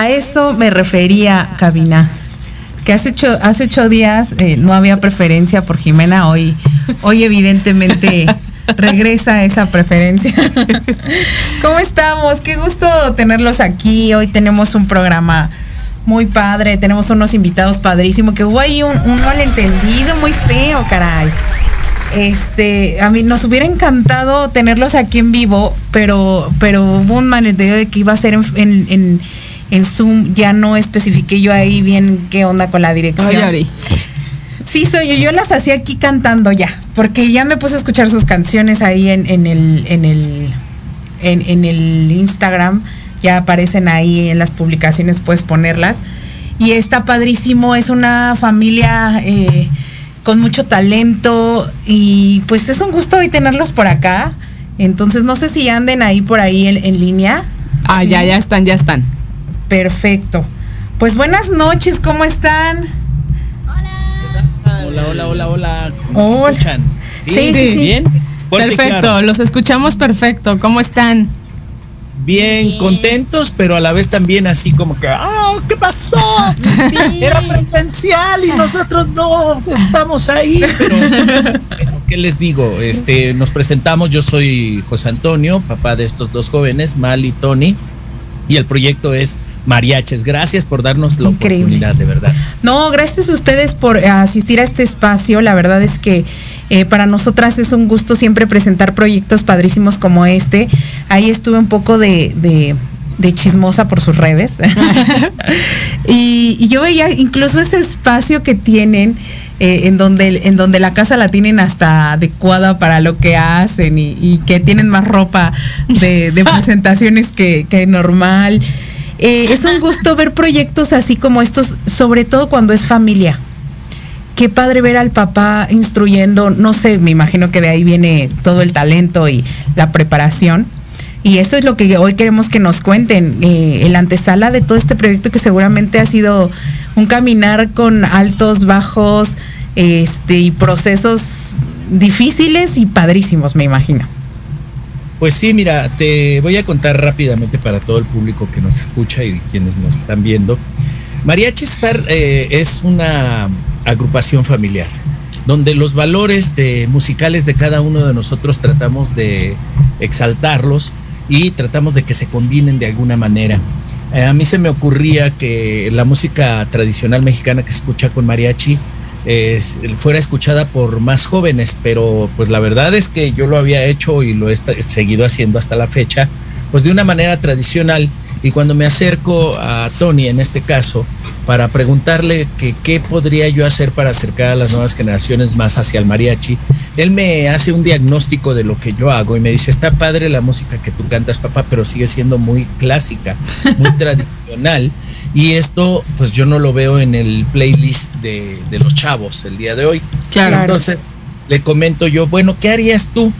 A eso me refería, Cabina. Que hace ocho, hace ocho días eh, no había preferencia por Jimena, hoy, hoy evidentemente regresa esa preferencia. ¿Cómo estamos? Qué gusto tenerlos aquí. Hoy tenemos un programa muy padre, tenemos unos invitados padrísimos, que hubo ahí un, un malentendido muy feo, caray. Este, a mí nos hubiera encantado tenerlos aquí en vivo, pero, pero hubo un malentendido de que iba a ser en, en, en en Zoom ya no especifiqué yo ahí bien qué onda con la dirección. Oye, Sí, soy yo. Yo las hacía aquí cantando ya, porque ya me puse a escuchar sus canciones ahí en, en el, en el, en, en, el Instagram. Ya aparecen ahí en las publicaciones, puedes ponerlas. Y está padrísimo, es una familia eh, con mucho talento y pues es un gusto hoy tenerlos por acá. Entonces no sé si anden ahí por ahí en, en línea. Ah, ya, ya están, ya están. Perfecto. Pues buenas noches, ¿cómo están? Hola, hola, hola, hola. ¿Cómo Hola. se escuchan? Sí, sí, sí. Bien. Perfecto, claro. los escuchamos perfecto. ¿Cómo están? Bien, contentos, pero a la vez también así como que, ¡ah! ¿Qué pasó? Era presencial y nosotros no estamos ahí. Pero, pero, ¿qué les digo? Este, nos presentamos. Yo soy José Antonio, papá de estos dos jóvenes, Mal y Tony. Y el proyecto es Mariaches. Gracias por darnos la Increíble. oportunidad, de verdad. No, gracias a ustedes por eh, asistir a este espacio. La verdad es que eh, para nosotras es un gusto siempre presentar proyectos padrísimos como este. Ahí estuve un poco de, de, de chismosa por sus redes. y, y yo veía incluso ese espacio que tienen. eh, en donde en donde la casa la tienen hasta adecuada para lo que hacen y, y que tienen más ropa de, de presentaciones que, que normal. Eh, es un gusto ver proyectos así como estos, sobre todo cuando es familia. Qué padre ver al papá instruyendo, no sé, me imagino que de ahí viene todo el talento y la preparación. Y eso es lo que hoy queremos que nos cuenten, eh, el antesala de todo este proyecto que seguramente ha sido un caminar con altos, bajos, este, y procesos difíciles y padrísimos, me imagino. Pues sí, mira, te voy a contar rápidamente para todo el público que nos escucha y quienes nos están viendo. Mariachi Cesar eh, es una agrupación familiar donde los valores de, musicales de cada uno de nosotros tratamos de exaltarlos y tratamos de que se combinen de alguna manera. Eh, a mí se me ocurría que la música tradicional mexicana que se escucha con mariachi eh, fuera escuchada por más jóvenes, pero pues la verdad es que yo lo había hecho y lo he seguido haciendo hasta la fecha, pues de una manera tradicional. Y cuando me acerco a Tony, en este caso, para preguntarle que qué podría yo hacer para acercar a las nuevas generaciones más hacia el mariachi, él me hace un diagnóstico de lo que yo hago y me dice, está padre la música que tú cantas, papá, pero sigue siendo muy clásica, muy tradicional. Y esto, pues yo no lo veo en el playlist de, de los chavos el día de hoy. Claro. Entonces le comento yo, bueno, ¿qué harías tú?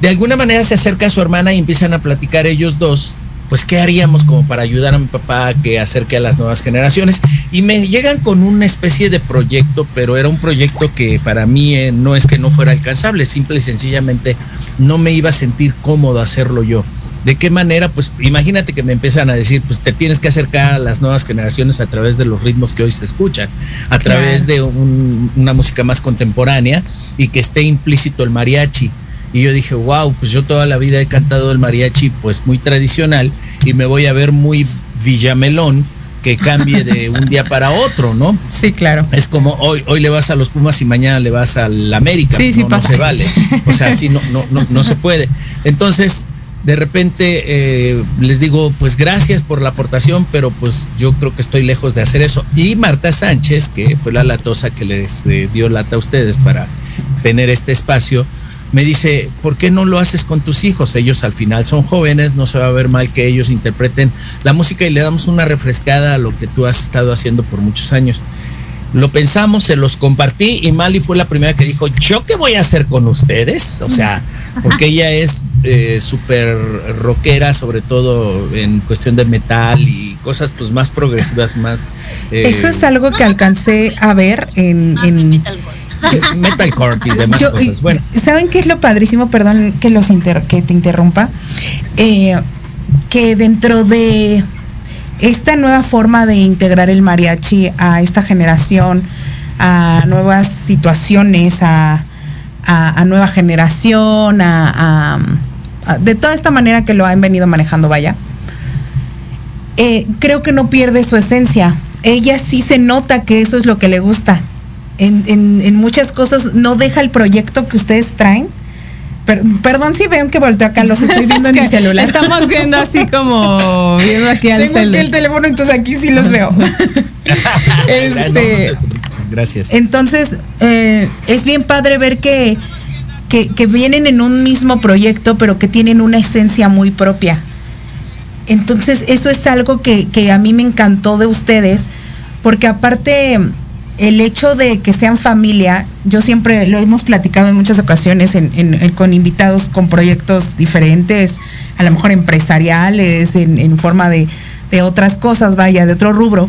De alguna manera se acerca a su hermana y empiezan a platicar ellos dos. Pues, ¿qué haríamos como para ayudar a mi papá a que acerque a las nuevas generaciones? Y me llegan con una especie de proyecto, pero era un proyecto que para mí eh, no es que no fuera alcanzable, simple y sencillamente no me iba a sentir cómodo hacerlo yo. ¿De qué manera? Pues imagínate que me empiezan a decir, pues te tienes que acercar a las nuevas generaciones a través de los ritmos que hoy se escuchan, a través de un- una música más contemporánea y que esté implícito el mariachi. Y yo dije, wow, pues yo toda la vida he cantado el mariachi pues muy tradicional y me voy a ver muy villamelón que cambie de un día para otro, ¿no? Sí, claro. Es como hoy, hoy le vas a los Pumas y mañana le vas al América. Sí, sí no, se vale. O sea, así no, no, no, no se puede. Entonces, de repente eh, les digo, pues gracias por la aportación, pero pues yo creo que estoy lejos de hacer eso. Y Marta Sánchez, que fue la latosa que les eh, dio lata a ustedes para tener este espacio, me dice, ¿por qué no lo haces con tus hijos? Ellos al final son jóvenes, no se va a ver mal que ellos interpreten la música y le damos una refrescada a lo que tú has estado haciendo por muchos años. Lo pensamos, se los compartí y Mali fue la primera que dijo, ¿yo qué voy a hacer con ustedes? O sea, porque ella es eh, súper rockera, sobre todo en cuestión de metal y cosas pues más progresivas, más... Eh, Eso es algo que alcancé a ver en... en metalcore y demás cosas. Bueno. ¿Saben qué es lo padrísimo? Perdón que, los que te interrumpa. Eh, que dentro de esta nueva forma de integrar el mariachi a esta generación, a nuevas situaciones, a, nueva generación, a, de toda esta manera que lo han venido manejando, vaya, eh, creo que no pierde su esencia. Ella sí se nota que eso es lo que le gusta. En, en muchas cosas no deja el proyecto que ustedes traen perdón si ven que volteo acá, los estoy viendo en mi celular. Estamos viendo así como viendo aquí al Tengo aquí el teléfono, entonces aquí sí los veo. este, gracias. Entonces, eh, es bien padre ver que, que, vienen en un mismo proyecto, pero que tienen una esencia muy propia. Entonces, eso es algo que, que a mí me encantó de ustedes, porque aparte el hecho de que sean familia, yo siempre lo hemos platicado en muchas ocasiones con invitados con proyectos diferentes, a lo mejor empresariales, en, forma de, otras cosas, vaya, de otro rubro,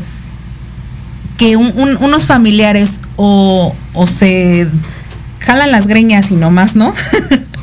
que unos familiares o, se jalan las greñas y no más, ¿no?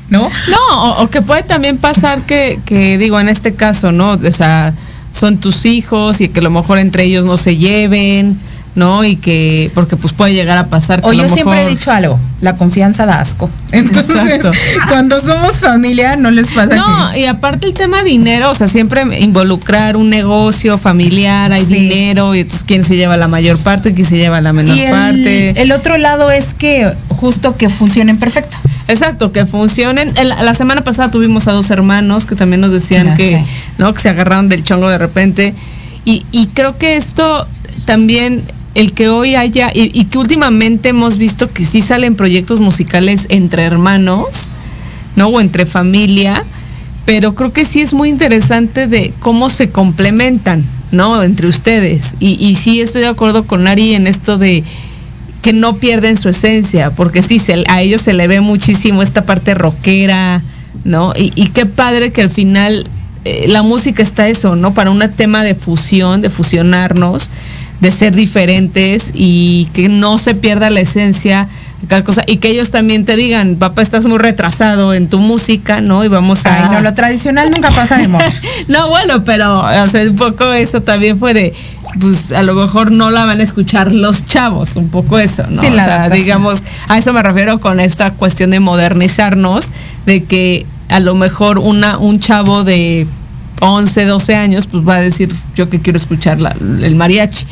¿No? No, o, que puede también pasar que, que, digo, en este caso, ¿no? O sea, son tus hijos y que a lo mejor entre ellos no se lleven ¿no? Y que, porque pues puede llegar a pasar que O yo siempre he dicho algo, la confianza da asco. Entonces, cuando somos familia no les pasa No, y aparte el tema dinero, o sea, siempre involucrar un negocio familiar, hay dinero, y entonces quién se lleva la mayor parte, quién se lleva la menor parte. El otro lado es que justo que funcionen perfecto. Exacto, que funcionen. la semana pasada tuvimos a dos hermanos que también nos decían que, ¿no? Que se agarraron del chongo de repente. Y, y creo que esto también el que hoy haya, y, que últimamente hemos visto que sí salen proyectos musicales entre hermanos, ¿no? O entre familia, pero creo que sí es muy interesante de cómo se complementan, ¿no? Entre ustedes. Y, sí estoy de acuerdo con Ari en esto de que no pierden su esencia, porque sí, a ellos se le ve muchísimo esta parte rockera, ¿no? Y, y qué padre que al final eh, la música está eso, ¿no? Para un tema de fusión, de fusionarnos de ser diferentes y que no se pierda la esencia cada cosa y que ellos también te digan, papá, estás muy retrasado en tu música, ¿no? Y vamos a... Ay, no, lo tradicional nunca pasa de moda. no, bueno, pero, o sea, un poco eso también fue de, pues a lo mejor no la van a escuchar los chavos, un poco eso, ¿no? Sí, o sea, digamos, a eso me refiero con esta cuestión de modernizarnos, de que a lo mejor una, un chavo de 11, 12 años, pues va a decir, yo que quiero escuchar el mariachi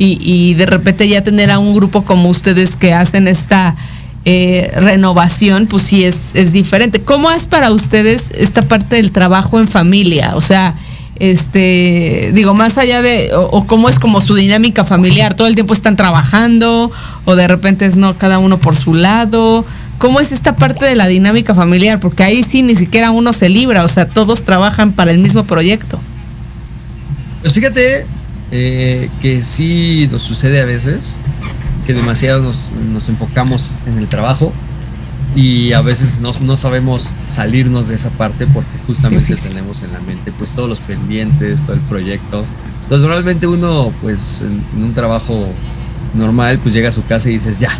y, de repente ya tener a un grupo como ustedes que hacen esta eh, renovación, pues sí es, es diferente. ¿Cómo es para ustedes esta parte del trabajo en familia? O sea, este, digo, más allá de, o, cómo es como su dinámica familiar, todo el tiempo están trabajando, o de repente es no, cada uno por su lado. ¿Cómo es esta parte de la dinámica familiar? Porque ahí sí ni siquiera uno se libra, o sea, todos trabajan para el mismo proyecto. Pues fíjate, eh, que sí nos sucede a veces, que demasiado nos, enfocamos en el trabajo y a veces no, no, sabemos salirnos de esa parte porque justamente tenemos en la mente pues todos los pendientes, todo el proyecto. Entonces normalmente uno pues en, un trabajo normal pues llega a su casa y dices ya,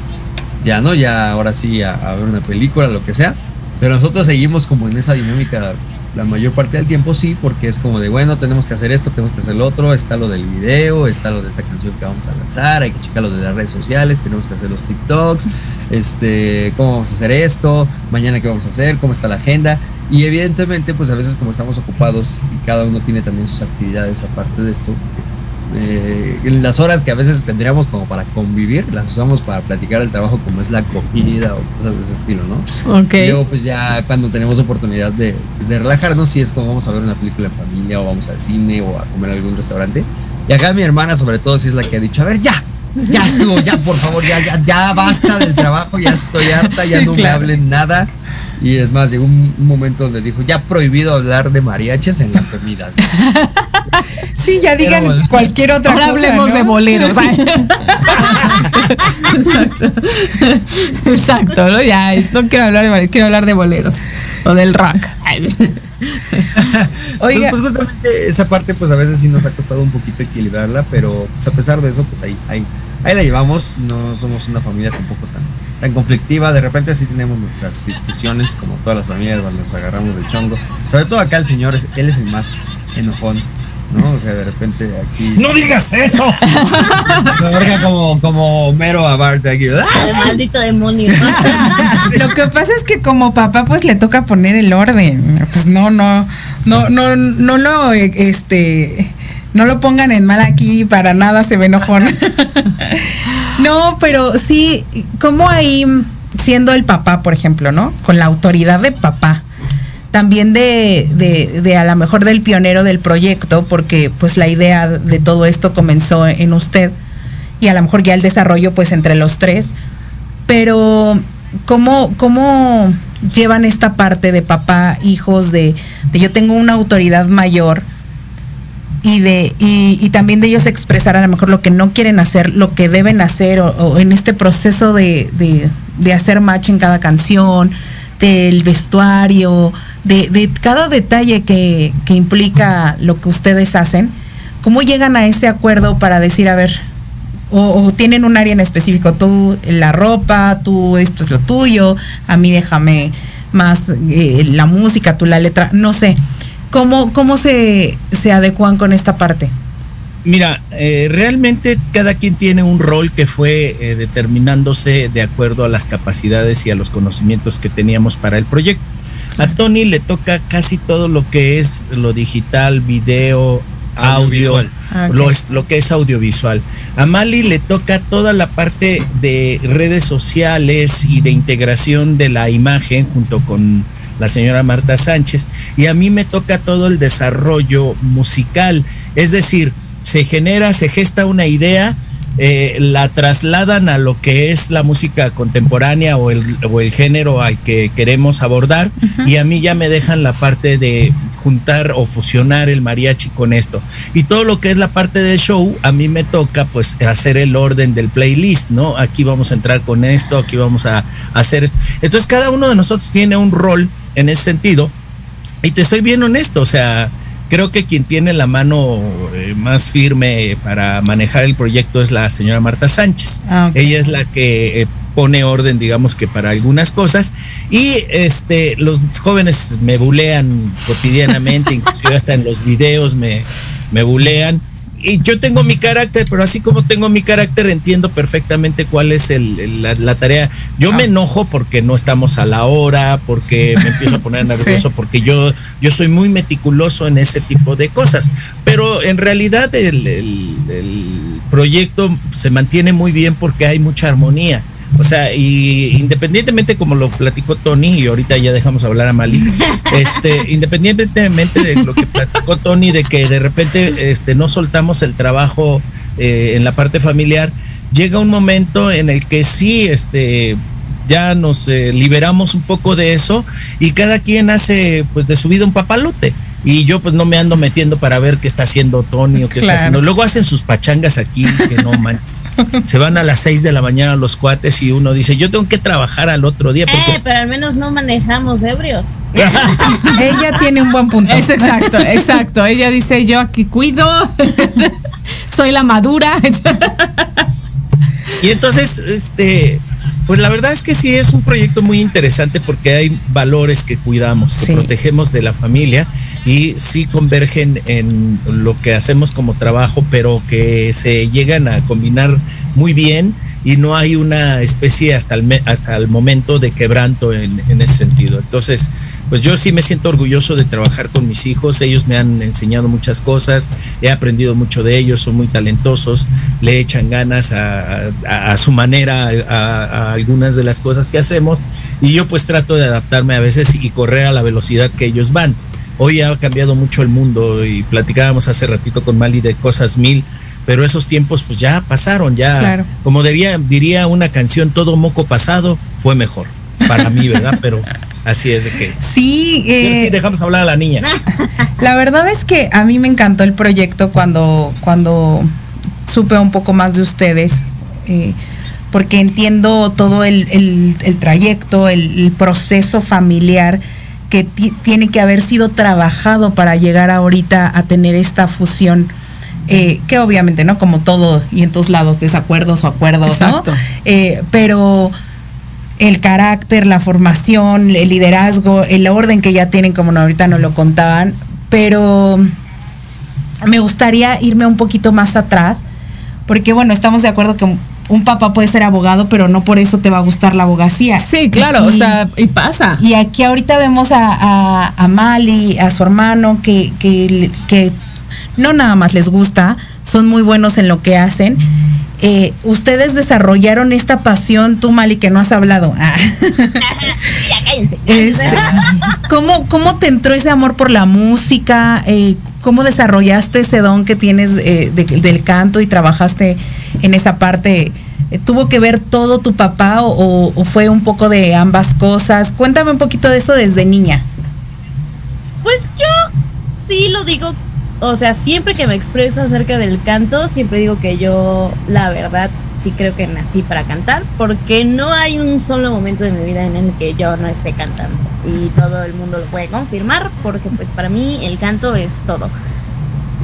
ya no, ya ahora sí a, a ver una película, lo que sea. Pero nosotros seguimos como en esa dinámica la mayor parte del tiempo sí, porque es como de, bueno, tenemos que hacer esto, tenemos que hacer lo otro, está lo del video, está lo de esa canción que vamos a lanzar, hay que checar lo de las redes sociales, tenemos que hacer los TikToks, este, cómo vamos a hacer esto, mañana qué vamos a hacer, cómo está la agenda. Y evidentemente, pues a veces como estamos ocupados y cada uno tiene también sus actividades aparte de esto, eh, las horas que a veces tendríamos como para convivir, las usamos para platicar el trabajo como es la comida o cosas de ese estilo, ¿no? Ok. Y luego pues ya cuando tenemos oportunidad de, pues, de relajarnos, si es como vamos a ver una película en familia o vamos al cine o a comer a algún restaurante. Y acá mi hermana sobre todo sí es la que ha dicho, a ver, ya, ya estuvo, ya por favor, ya, ya, ya basta del trabajo, ya estoy harta, ya no me claro. hablen nada. Y es más, llegó un, un momento donde dijo, ya prohibido hablar de mariachis en la comida. Sí, ya digan bueno. cualquier otra Ahora cosa. hablemos ¿no? de boleros. Exacto. Exacto, ¿no? Ya, no quiero hablar de boleros, quiero hablar de boleros. O del rock. Oiga. Entonces, pues justamente esa parte, pues a veces sí nos ha costado un poquito equilibrarla, pero pues, a pesar de eso, pues ahí, ahí, ahí la llevamos. No somos una familia tampoco tan, tan conflictiva. De repente sí tenemos nuestras discusiones, como todas las familias, donde nos agarramos del chongo. Sobre todo acá el señor, es- él es el más enojón. ¿No? O sea, de repente aquí. ¡No digas eso! Como, como mero a Bart aquí. ¡Ah! Ay, maldito demonio. Lo que pasa es que como papá pues le toca poner el orden. Pues no, no, no, no, no lo este no lo pongan en mal aquí para nada se ve enojón. no, pero sí, como ahí siendo el papá, por ejemplo, ¿no? Con la autoridad de papá. También de, de, de a lo mejor del pionero del proyecto, porque pues la idea de todo esto comenzó en usted y a lo mejor ya el desarrollo pues entre los tres. Pero ¿cómo, cómo llevan esta parte de papá, hijos, de, yo tengo una autoridad mayor y de y, y también de ellos expresar a lo mejor lo que no quieren hacer, lo que deben hacer, o, o en este proceso de, de, de hacer match en cada canción, del vestuario, de, de cada detalle que, que implica lo que ustedes hacen, ¿cómo llegan a ese acuerdo para decir, a ver, o, tienen un área en específico, tú la ropa, tú esto es lo tuyo, a mí déjame más eh, la música, tú la letra, no sé. ¿Cómo, cómo se, se adecuan con esta parte? Mira, eh, realmente cada quien tiene un rol que fue eh, determinándose de acuerdo a las capacidades y a los conocimientos que teníamos para el proyecto. A Tony le toca casi todo lo que es lo digital, video, audio. Ah, lo, es, lo que es audiovisual. A Mali le toca toda la parte de redes sociales y de integración de la imagen junto con la señora Marta Sánchez. Y a mí me toca todo el desarrollo musical. Es decir, se genera, se gesta una idea, eh, la trasladan a lo que es la música contemporánea o el, o el género al que queremos abordar y a mí ya me dejan la parte de juntar o fusionar el mariachi con esto. Y todo lo que es la parte del show, a mí me toca pues hacer el orden del playlist, ¿no? Aquí vamos a entrar con esto, aquí vamos a hacer esto. Entonces cada uno de nosotros tiene un rol en ese sentido. Y te soy bien honesto, o sea, creo que quien tiene la mano eh, más firme para manejar el proyecto es la señora Marta Sánchez. Ah. Ella es la que eh, pone orden, digamos que para algunas cosas. Y este, los jóvenes me bulean cotidianamente, inclusive hasta en los videos me, me bulean. Y yo tengo mi carácter, pero así como tengo mi carácter, entiendo perfectamente cuál es el, el- la, la tarea. Yo me enojo porque no estamos a la hora, porque me empiezo a poner nervioso, porque yo, yo soy muy meticuloso en ese tipo de cosas. Pero en realidad el proyecto se mantiene muy bien porque hay mucha armonía. O sea, y independientemente como lo platicó Tony, y ahorita ya dejamos hablar a Mali, este, independientemente de lo que platicó Tony, de que de repente este, no soltamos el trabajo eh, en la parte familiar, llega un momento en el que sí, este, ya nos eh, liberamos un poco de eso y cada quien hace pues de su vida un papalote. Y yo pues no me ando metiendo para ver qué está haciendo Tony o qué Claro. está haciendo. Luego hacen sus pachangas aquí, que no man. Se van a las 6 de la mañana los cuates y uno dice, yo tengo que trabajar al otro día. Porque Eh, pero al menos no manejamos ebrios. Ella tiene un buen punto. Es exacto, exacto. Ella dice, yo aquí cuido, soy la madura. Y entonces, este, pues la verdad es que sí es un proyecto muy interesante porque hay valores que cuidamos, que Sí. protegemos de la familia y sí convergen en lo que hacemos como trabajo, pero que se llegan a combinar muy bien y no hay una especie hasta el, hasta el momento de quebranto en, ese sentido. Entonces, pues yo sí me siento orgulloso de trabajar con mis hijos, ellos me han enseñado muchas cosas, he aprendido mucho de ellos, son muy talentosos, le echan ganas a, a, a su manera a, a, algunas de las cosas que hacemos y yo pues trato de adaptarme a veces y correr a la velocidad que ellos van. Hoy ha cambiado mucho el mundo y platicábamos hace ratito con Mali de cosas mil, pero esos tiempos pues ya pasaron, ya claro. como diría, diría una canción, todo moco pasado fue mejor para mí, ¿verdad? Pero Así es de que. Sí, eh, sí, dejamos hablar a la niña. La verdad es que a mí me encantó el proyecto cuando, cuando supe un poco más de ustedes, eh, porque entiendo todo el, el, el trayecto, el, el, proceso familiar que tiene que haber sido trabajado para llegar ahorita a tener esta fusión. Eh, que obviamente, ¿no? Como todo y en todos lados, desacuerdos o acuerdos, Exacto. ¿no? Eh, pero el carácter, la formación, el liderazgo, el orden que ya tienen, como ahorita nos lo contaban, pero me gustaría irme un poquito más atrás, porque bueno, estamos de acuerdo que un papá puede ser abogado, pero no por eso te va a gustar la abogacía. Sí, claro, y, o sea, y pasa. Y aquí ahorita vemos a, a, a Mali, a su hermano, que, que, que no nada más les gusta, son muy buenos en lo que hacen eh, ustedes desarrollaron esta pasión, tú Mali, que no has hablado. Ah. este, ¿cómo, ¿Cómo te entró ese amor por la música? Eh, ¿Cómo desarrollaste ese don que tienes eh, de, del canto y trabajaste en esa parte? ¿Tuvo que ver todo tu papá o, o fue un poco de ambas cosas? Cuéntame un poquito de eso desde niña. Pues yo sí lo digo o sea, siempre que me expreso acerca del canto, siempre digo que yo, la verdad, sí creo que nací para cantar, porque no hay un solo momento de mi vida en el que yo no esté cantando. Y todo el mundo lo puede confirmar, porque pues para mí el canto es todo.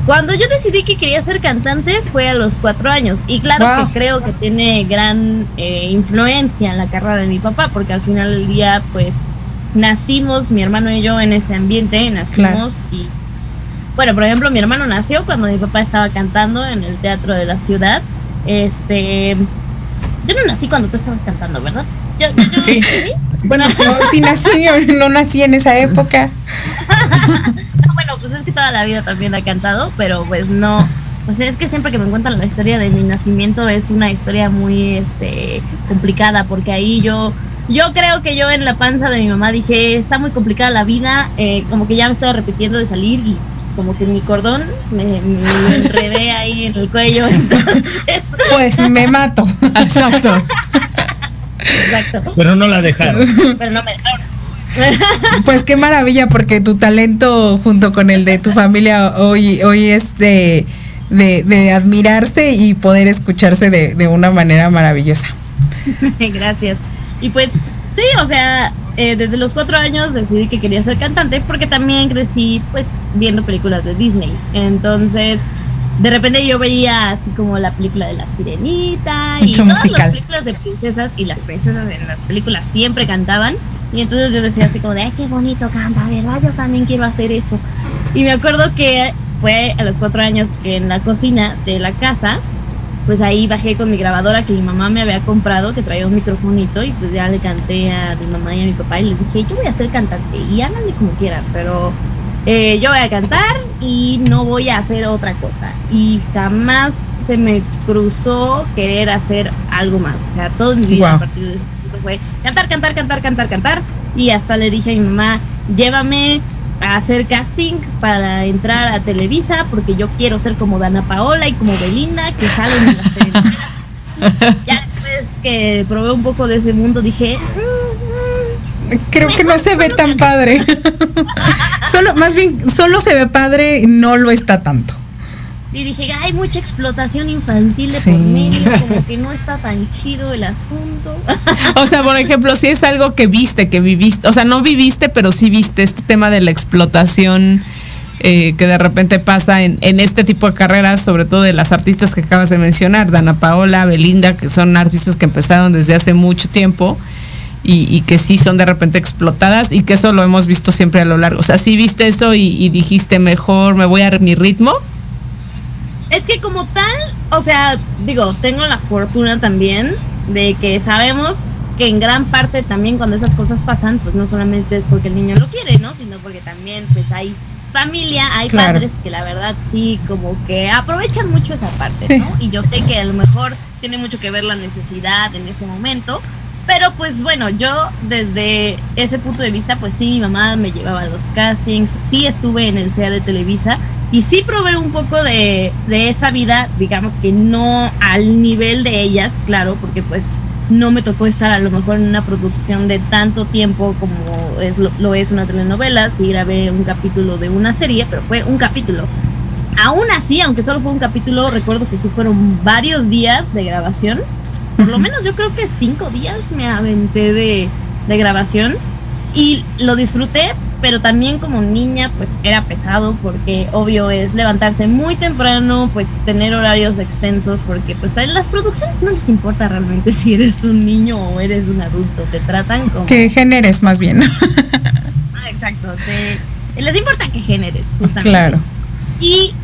Cuando yo decidí que quería ser cantante fue a los cuatro años. Y claro wow. que creo que tiene gran eh, influencia en la carrera de mi papá, porque al final del día, pues, nacimos, mi hermano y yo, en este ambiente, nacimos claro. y bueno, por ejemplo, mi hermano nació cuando mi papá estaba cantando en el teatro de la ciudad. Este, yo no nací cuando tú estabas cantando, ¿verdad? Yo, yo, yo sí. ¿sí? Bueno, sí, sí nací, no nací en esa época. no, bueno, pues es que toda la vida también ha cantado, pero pues no. Pues es que siempre que me cuentan la historia de mi nacimiento es una historia muy este complicada porque ahí yo yo creo que yo en la panza de mi mamá dije está muy complicada la vida eh, como que ya me estaba repitiendo de salir y como que mi cordón me, me enredé ahí en el cuello. Entonces... Pues me mato. Exacto. Exacto. Pero no la dejaron. Pero no me dejaron. Pues qué maravilla, porque tu talento junto con el de tu familia hoy, hoy es de, de, de admirarse y poder escucharse de, de una manera maravillosa. Gracias. Y pues sí, o sea, eh, desde los cuatro años decidí que quería ser cantante porque también crecí pues viendo películas de Disney. Entonces, de repente yo veía así como la película de la sirenita Mucho y musical. todas las películas de princesas y las princesas en las películas siempre cantaban. Y entonces yo decía así como de, ay, qué bonito canta, ¿verdad? Yo también quiero hacer eso. Y me acuerdo que fue a los cuatro años que en la cocina de la casa pues ahí bajé con mi grabadora que mi mamá me había comprado, que traía un microfonito, y pues ya le canté a mi mamá y a mi papá y les dije, yo voy a ser cantante y háganme como quieran, pero eh, yo voy a cantar y no voy a hacer otra cosa. Y jamás se me cruzó querer hacer algo más. O sea, toda mi vida wow. a partir de fue cantar, cantar, cantar, cantar, cantar. Y hasta le dije a mi mamá, llévame a hacer casting para entrar a Televisa porque yo quiero ser como Dana Paola y como Belinda que salen en las telenovelas. ya después que probé un poco de ese mundo dije mm, mm, creo que no se ve tan padre solo más bien solo se ve padre no lo está tanto y dije, hay mucha explotación infantil de sí. por medio, como que no está tan chido el asunto. O sea, por ejemplo, si es algo que viste, que viviste, o sea, no viviste, pero sí viste este tema de la explotación eh, que de repente pasa en, en, este tipo de carreras, sobre todo de las artistas que acabas de mencionar, Dana Paola, Belinda, que son artistas que empezaron desde hace mucho tiempo. Y, y, que sí son de repente explotadas y que eso lo hemos visto siempre a lo largo. O sea, sí viste eso y, y dijiste mejor me voy a mi ritmo. Es que como tal, o sea, digo, tengo la fortuna también de que sabemos que en gran parte también cuando esas cosas pasan, pues no solamente es porque el niño lo quiere, ¿no? Sino porque también pues hay familia, hay padres que la verdad sí como que aprovechan mucho esa parte, ¿no? Y yo sé que a lo mejor tiene mucho que ver la necesidad en ese momento, pero pues bueno, yo desde ese punto de vista, pues sí, mi mamá me llevaba a los castings, sí estuve en el CEA de Televisa y sí probé un poco de, de esa vida, digamos que no al nivel de ellas, claro, porque pues no me tocó estar a lo mejor en una producción de tanto tiempo como es lo, es una telenovela, sí grabé un capítulo de una serie, pero fue un capítulo. Aún así, aunque solo fue un capítulo, recuerdo que sí fueron varios días de grabación. Por lo menos yo creo que cinco días me aventé de, de grabación y lo disfruté, pero también como niña pues era pesado porque obvio es levantarse muy temprano, pues tener horarios extensos porque pues a las producciones no les importa realmente si eres un niño o eres un adulto, te tratan como... Que generes más bien. ah, exacto, les importa que generes justamente. Claro. Y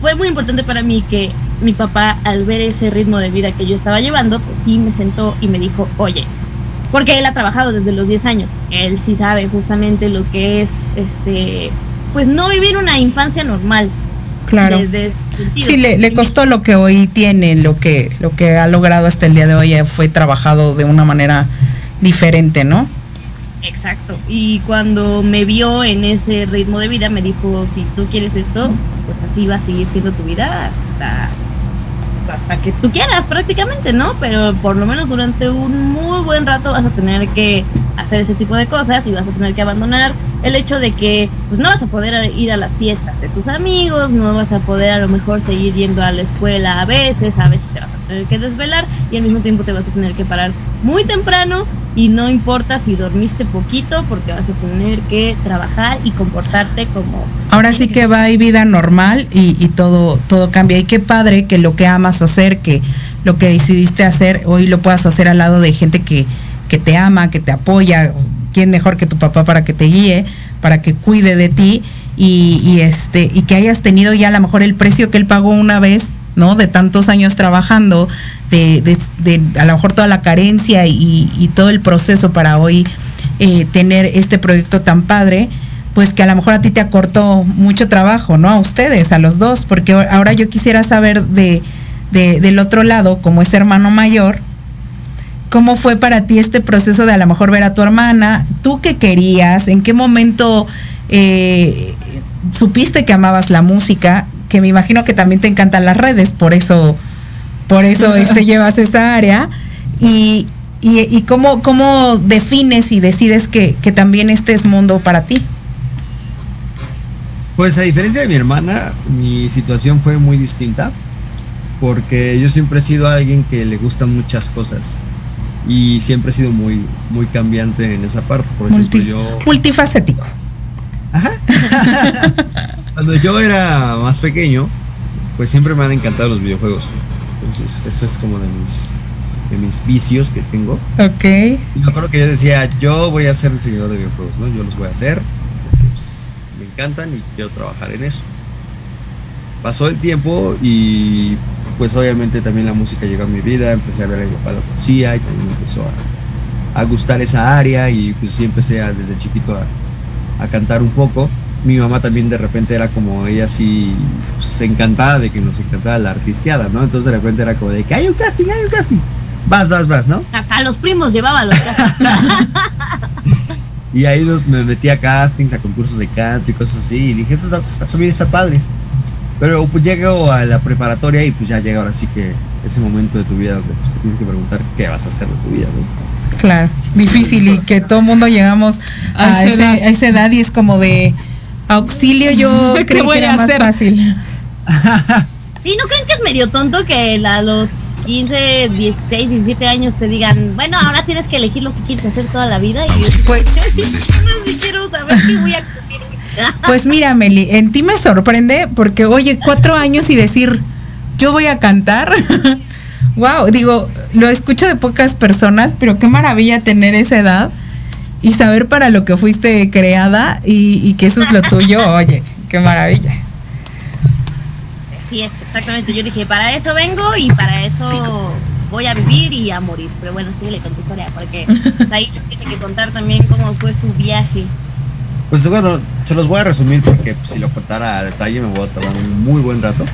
fue muy importante para mí que mi papá al ver ese ritmo de vida que yo estaba llevando, pues sí me sentó y me dijo, oye, porque él ha trabajado desde los 10 años. Él sí sabe justamente lo que es, este, pues no vivir una infancia normal. Claro. sí, le, le, costó lo que hoy tiene, lo que, lo que ha logrado hasta el día de hoy eh, fue trabajado de una manera diferente, ¿no? Exacto. Y cuando me vio en ese ritmo de vida, me dijo, si tú quieres esto, pues así va a seguir siendo tu vida hasta hasta que tú quieras prácticamente, ¿no? Pero por lo menos durante un muy buen rato vas a tener que hacer ese tipo de cosas y vas a tener que abandonar el hecho de que pues no vas a poder ir a las fiestas de tus amigos, no vas a poder a lo mejor seguir yendo a la escuela a veces, a veces te vas a tener que desvelar y al mismo tiempo te vas a tener que parar muy temprano y no importa si dormiste poquito porque vas a tener que trabajar y comportarte como... Pues, Ahora sí que va y vida normal y, y, todo, todo cambia. Y qué padre que lo que amas hacer, que lo que decidiste hacer, hoy lo puedas hacer al lado de gente que, que te ama, que te apoya. ¿Quién mejor que tu papá para que te guíe, para que cuide de ti? Y, y, este y que hayas tenido ya a lo mejor el precio que él pagó una vez ¿no? De tantos años trabajando, de, a lo mejor toda la carencia y, todo el proceso para hoy eh, tener este proyecto tan padre, pues que a lo mejor a ti te acortó mucho trabajo, ¿no? A ustedes, a los dos, porque ahora yo quisiera saber de, del otro lado, como es hermano mayor, ¿cómo fue para ti este proceso de a lo mejor ver a tu hermana? ¿Tú qué querías? ¿En qué momento eh, supiste que amabas la música? que me imagino que también te encantan las redes, por eso, por eso este, llevas esa área. Y, y, cómo, cómo, defines y decides que, que, también este es mundo para ti. Pues a diferencia de mi hermana, mi situación fue muy distinta, porque yo siempre he sido alguien que le gustan muchas cosas y siempre he sido muy, muy cambiante en esa parte. Por ejemplo, yo... Multifacético. Ajá. Cuando yo era más pequeño, pues siempre me han encantado los videojuegos. Entonces, eso es como de mis, de mis vicios que tengo. Ok. Y me acuerdo que yo decía, yo voy a ser diseñador de videojuegos, ¿no? Yo los voy a hacer porque pues, me encantan y quiero trabajar en eso. Pasó el tiempo y pues obviamente también la música llegó a mi vida, empecé a ver a mi papá la poesía y también me empezó a, a, gustar esa área y pues sí empecé a, desde chiquito a, a cantar un poco mi mamá también de repente era como ella así pues, encantada de que nos encantaba la artisteada, ¿no? Entonces de repente era como de que hay un casting, hay un casting. Vas, vas, vas, ¿no? Hasta los primos llevaba los castings. y ahí me metí a castings, a concursos de canto y cosas así. Y dije, esto también está padre. Pero pues llego a la preparatoria y pues ya llega ahora sí que ese momento de tu vida donde pues, te tienes que preguntar qué vas a hacer de tu vida, ¿no? Claro, difícil y que todo mundo llegamos a, a esa edad y es como de Auxilio yo creo que era más fácil. sí, ¿no creen que es medio tonto que a los 15, 16, 17 años te digan, bueno, ahora tienes que elegir lo que quieres hacer toda la vida? Y pues, quiero saber qué voy a Pues mira, Meli, en ti me sorprende porque, oye, cuatro años y decir, yo voy a cantar. wow, digo, lo escucho de pocas personas, pero qué maravilla tener esa edad y saber para lo que fuiste creada y, que eso es lo tuyo, oye, qué maravilla. Es, exactamente. Yo dije, para eso vengo y para eso voy a vivir y a morir. Pero bueno, síguele con tu historia, porque pues, ahí tiene que contar también cómo fue su viaje. Pues bueno, se los voy a resumir porque pues, si lo contara a detalle me voy a tardar un muy buen rato.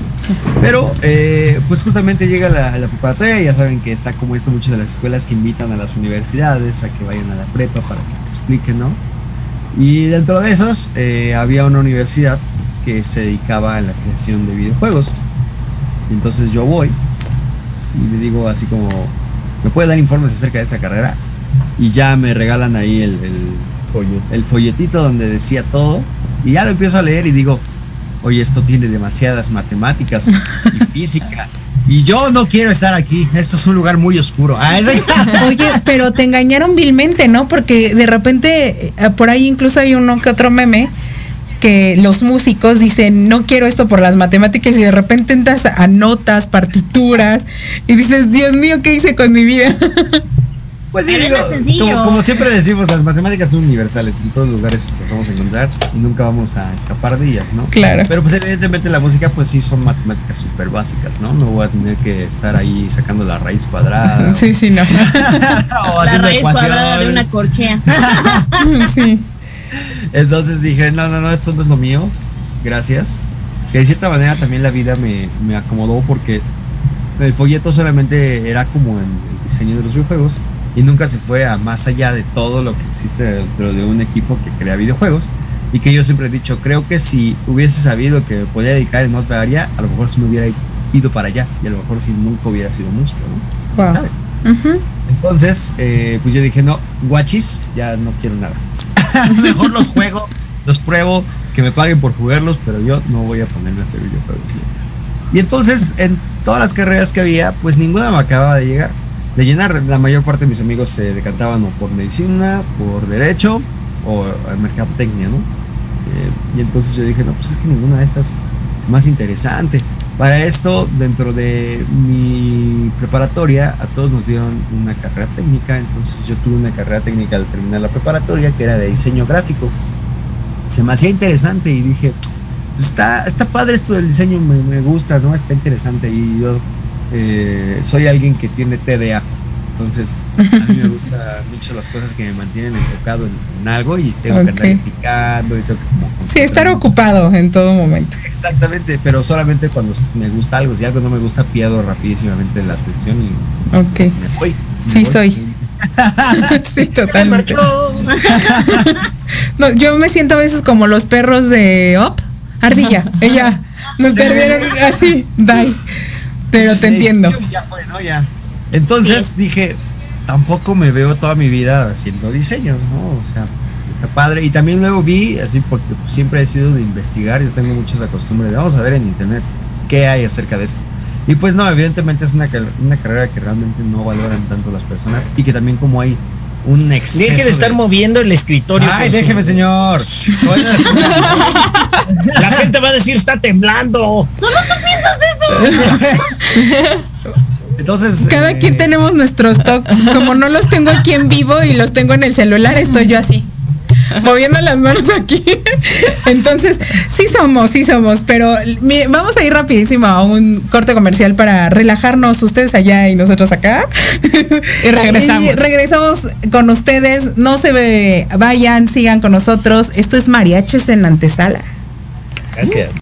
Pero eh, pues justamente llega la, preparatoria, ya saben que está como esto muchas de las escuelas que invitan a las universidades a que vayan a la prepa para que te expliquen, ¿no? Y dentro de esas eh, había una universidad que se dedicaba a la creación de videojuegos. Y entonces yo voy y le digo así como, ¿me puede dar informes acerca de esa carrera? Y ya me regalan ahí el, el folletito donde decía todo. Y ya lo empiezo a leer y digo, oye, esto tiene demasiadas matemáticas y física. Y yo no quiero estar aquí. Esto es un lugar muy oscuro. Ah, Oye, pero te engañaron vilmente, ¿no? Porque de repente eh, por ahí incluso hay uno que otro meme que los músicos dicen, no quiero esto por las matemáticas y de repente entras a notas, partituras y dices, Dios mío, ¿qué hice con mi vida? Pues sí, digo, como, como siempre decimos, las matemáticas son universales. En todos los lugares las vamos a encontrar y nunca vamos a escapar de ellas, ¿no? Claro. Pero pues evidentemente la música pues sí son matemáticas súper básicas, ¿no? No voy a tener que estar ahí sacando la raíz cuadrada. Sí, sí, no. o La raíz cuadrada de una corchea. sí. Entonces dije, no, no, no, esto no es lo mío. Gracias. Que de cierta manera también la vida me, me acomodó porque el folleto solamente era como en el diseño de los videojuegos y nunca se fue a más allá de todo lo que existe dentro de un equipo que crea videojuegos. Y que yo siempre he dicho, creo que si hubiese sabido que me podía dedicar en otra área, a lo mejor sí me hubiera ido para allá y a lo mejor si nunca hubiera sido músico, ¿no? Wow. ¿Sabe? Ujú. Entonces, eh, pues yo dije, no, guachis, ya no quiero nada. Mejor los juego, los pruebo, que me paguen por jugarlos, pero yo no voy a ponerme a hacer videojuegos. Y entonces, en todas las carreras que había, pues ninguna me acababa de llegar. De llenar, la mayor parte de mis amigos se decantaban o por medicina, por derecho o eh, mercadotecnia, ¿no? Eh, y entonces yo dije, no, pues es que ninguna de estas es más interesante. Para esto, dentro de mi preparatoria, a todos nos dieron una carrera técnica, entonces yo tuve una carrera técnica al terminar la preparatoria que era de diseño gráfico. Se me hacía interesante y dije, "Pues está, está padre esto del diseño, me, me gusta, ¿no? Está interesante y yo eh, soy alguien que tiene TDA. Entonces, a mí me gustan mucho las cosas que me mantienen enfocado en, en algo y tengo que andar picando y tengo que como Sí, estar ocupado en todo momento. Exactamente, pero solamente cuando me gusta algo. Si algo no me gusta, pierdo rapidísimamente la atención y me voy. me Sí, voy. soy. sí, totalmente. No, yo me siento a veces como los perros de Op, ardilla, ella. Me perdieron así, bye. Pero te entiendo. Ya fue, ¿no? Ya. Entonces dije, tampoco me veo toda mi vida haciendo diseños, ¿no? O sea, está padre. Y también luego vi, así porque siempre he sido de investigar, yo tengo mucho esa costumbre de vamos a ver en internet qué hay acerca de esto. Y pues no, evidentemente es una, una carrera que realmente no valoran tanto las personas y que también como hay un exceso Deje de estar moviendo el escritorio. Ay, su- déjeme, señor. La gente va a decir, está temblando. Entonces. Cada eh, quien tenemos nuestros toques. Como no los tengo aquí en vivo y los tengo en el celular, estoy yo así. Moviendo las manos aquí. Entonces, sí somos, sí somos. Pero mire, vamos a ir rapidísimo a un corte comercial para relajarnos ustedes allá y nosotros acá. Y regresamos. Y regresamos con ustedes. No se ve- vayan, sigan con nosotros. Esto es Mariaches en la antesala. Gracias.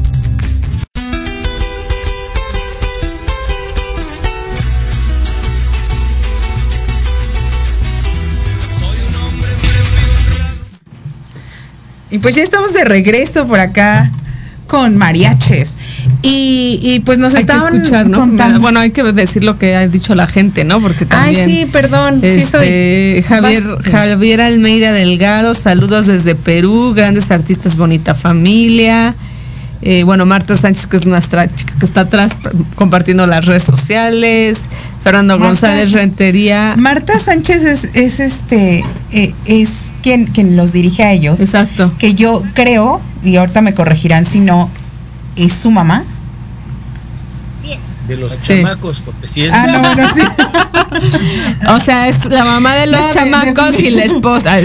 Y pues ya estamos de regreso por acá con mariaches. Y, y pues nos hay que estaban escuchar, ¿no? contando. Bueno, hay que decir lo que ha dicho la gente, ¿no? Porque Ay, también. sí, perdón. sí soy. Este, Javier, Vas- Javier Almeida Delgado, saludos desde Perú, grandes artistas, bonita familia. Eh, bueno, Marta Sánchez, que es nuestra chica que está atrás compartiendo las redes sociales. Fernando Marta- González Rentería. Marta Sánchez es, es este eh, es quien, quien los dirige a ellos. Exacto. Que yo creo, y ahorita me corregirán si no, es su mamá. De los Sí. chamacos, porque si es. Ah, no, bueno, sí. O sea, es la mamá de los No, chamacos de- y la esposa.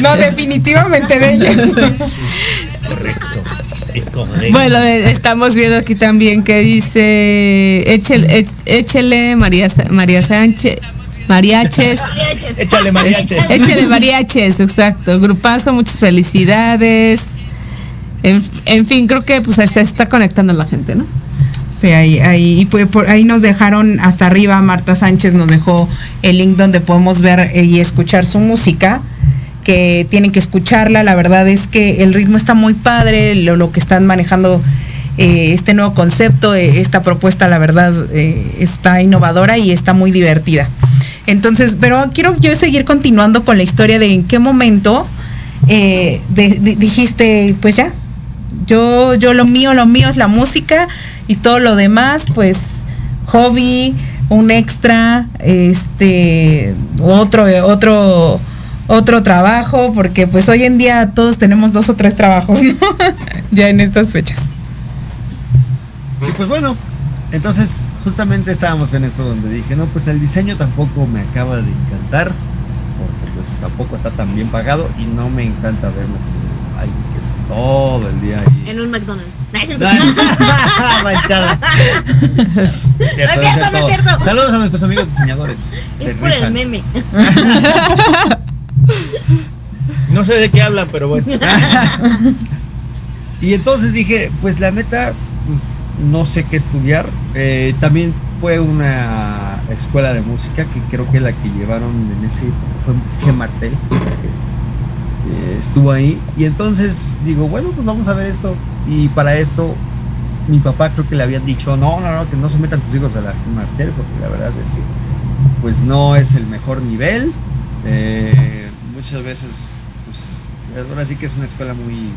No, definitivamente de ella. correcto. Es correcto. Bueno, eh, estamos viendo aquí también que dice échele, échele María, María Sánchez, Mariaches. Échale mariaches. Échele mariaches, exacto. Grupazo, muchas felicidades. En, en fin, creo que pues se está conectando la gente, ¿no? Sí, ahí, ahí, y pues por ahí nos dejaron hasta arriba, Marta Sánchez nos dejó el link donde podemos ver eh, y escuchar su música, que tienen que escucharla, la verdad es que el ritmo está muy padre, lo, lo que están manejando eh, este nuevo concepto, eh, esta propuesta, la verdad, eh, está innovadora y está muy divertida. Entonces, pero quiero yo seguir continuando con la historia de en qué momento dijiste, pues ya, yo, yo lo mío, lo mío es la música y todo lo demás, pues hobby, un extra, este, otro, otro, otro trabajo, porque pues hoy en día todos tenemos dos o tres trabajos, ¿no? ya en estas fechas. Y pues bueno, entonces justamente estábamos en esto donde dije, no, pues el diseño tampoco me acaba de encantar, porque pues tampoco está tan bien pagado y no me encanta verme está todo el día ahí. En un McDonald's. No, es cierto. Manchada. No es cierto, no es cierto. Saludos a nuestros amigos diseñadores. Se Es por el meme. No sé de qué hablan, pero bueno. Y entonces dije, pues la neta, no sé qué estudiar. Eh, también fue una escuela de música que creo que la que llevaron en ese fue G. Martel, eh, estuvo ahí. Y entonces digo, bueno, pues vamos a ver esto. Y para esto, mi papá creo que le habían dicho, no, no, no, que no se metan tus hijos a la G. Martel, porque la verdad es que pues no es el mejor nivel. Eh, muchas veces, pues ahora sí que es una escuela muy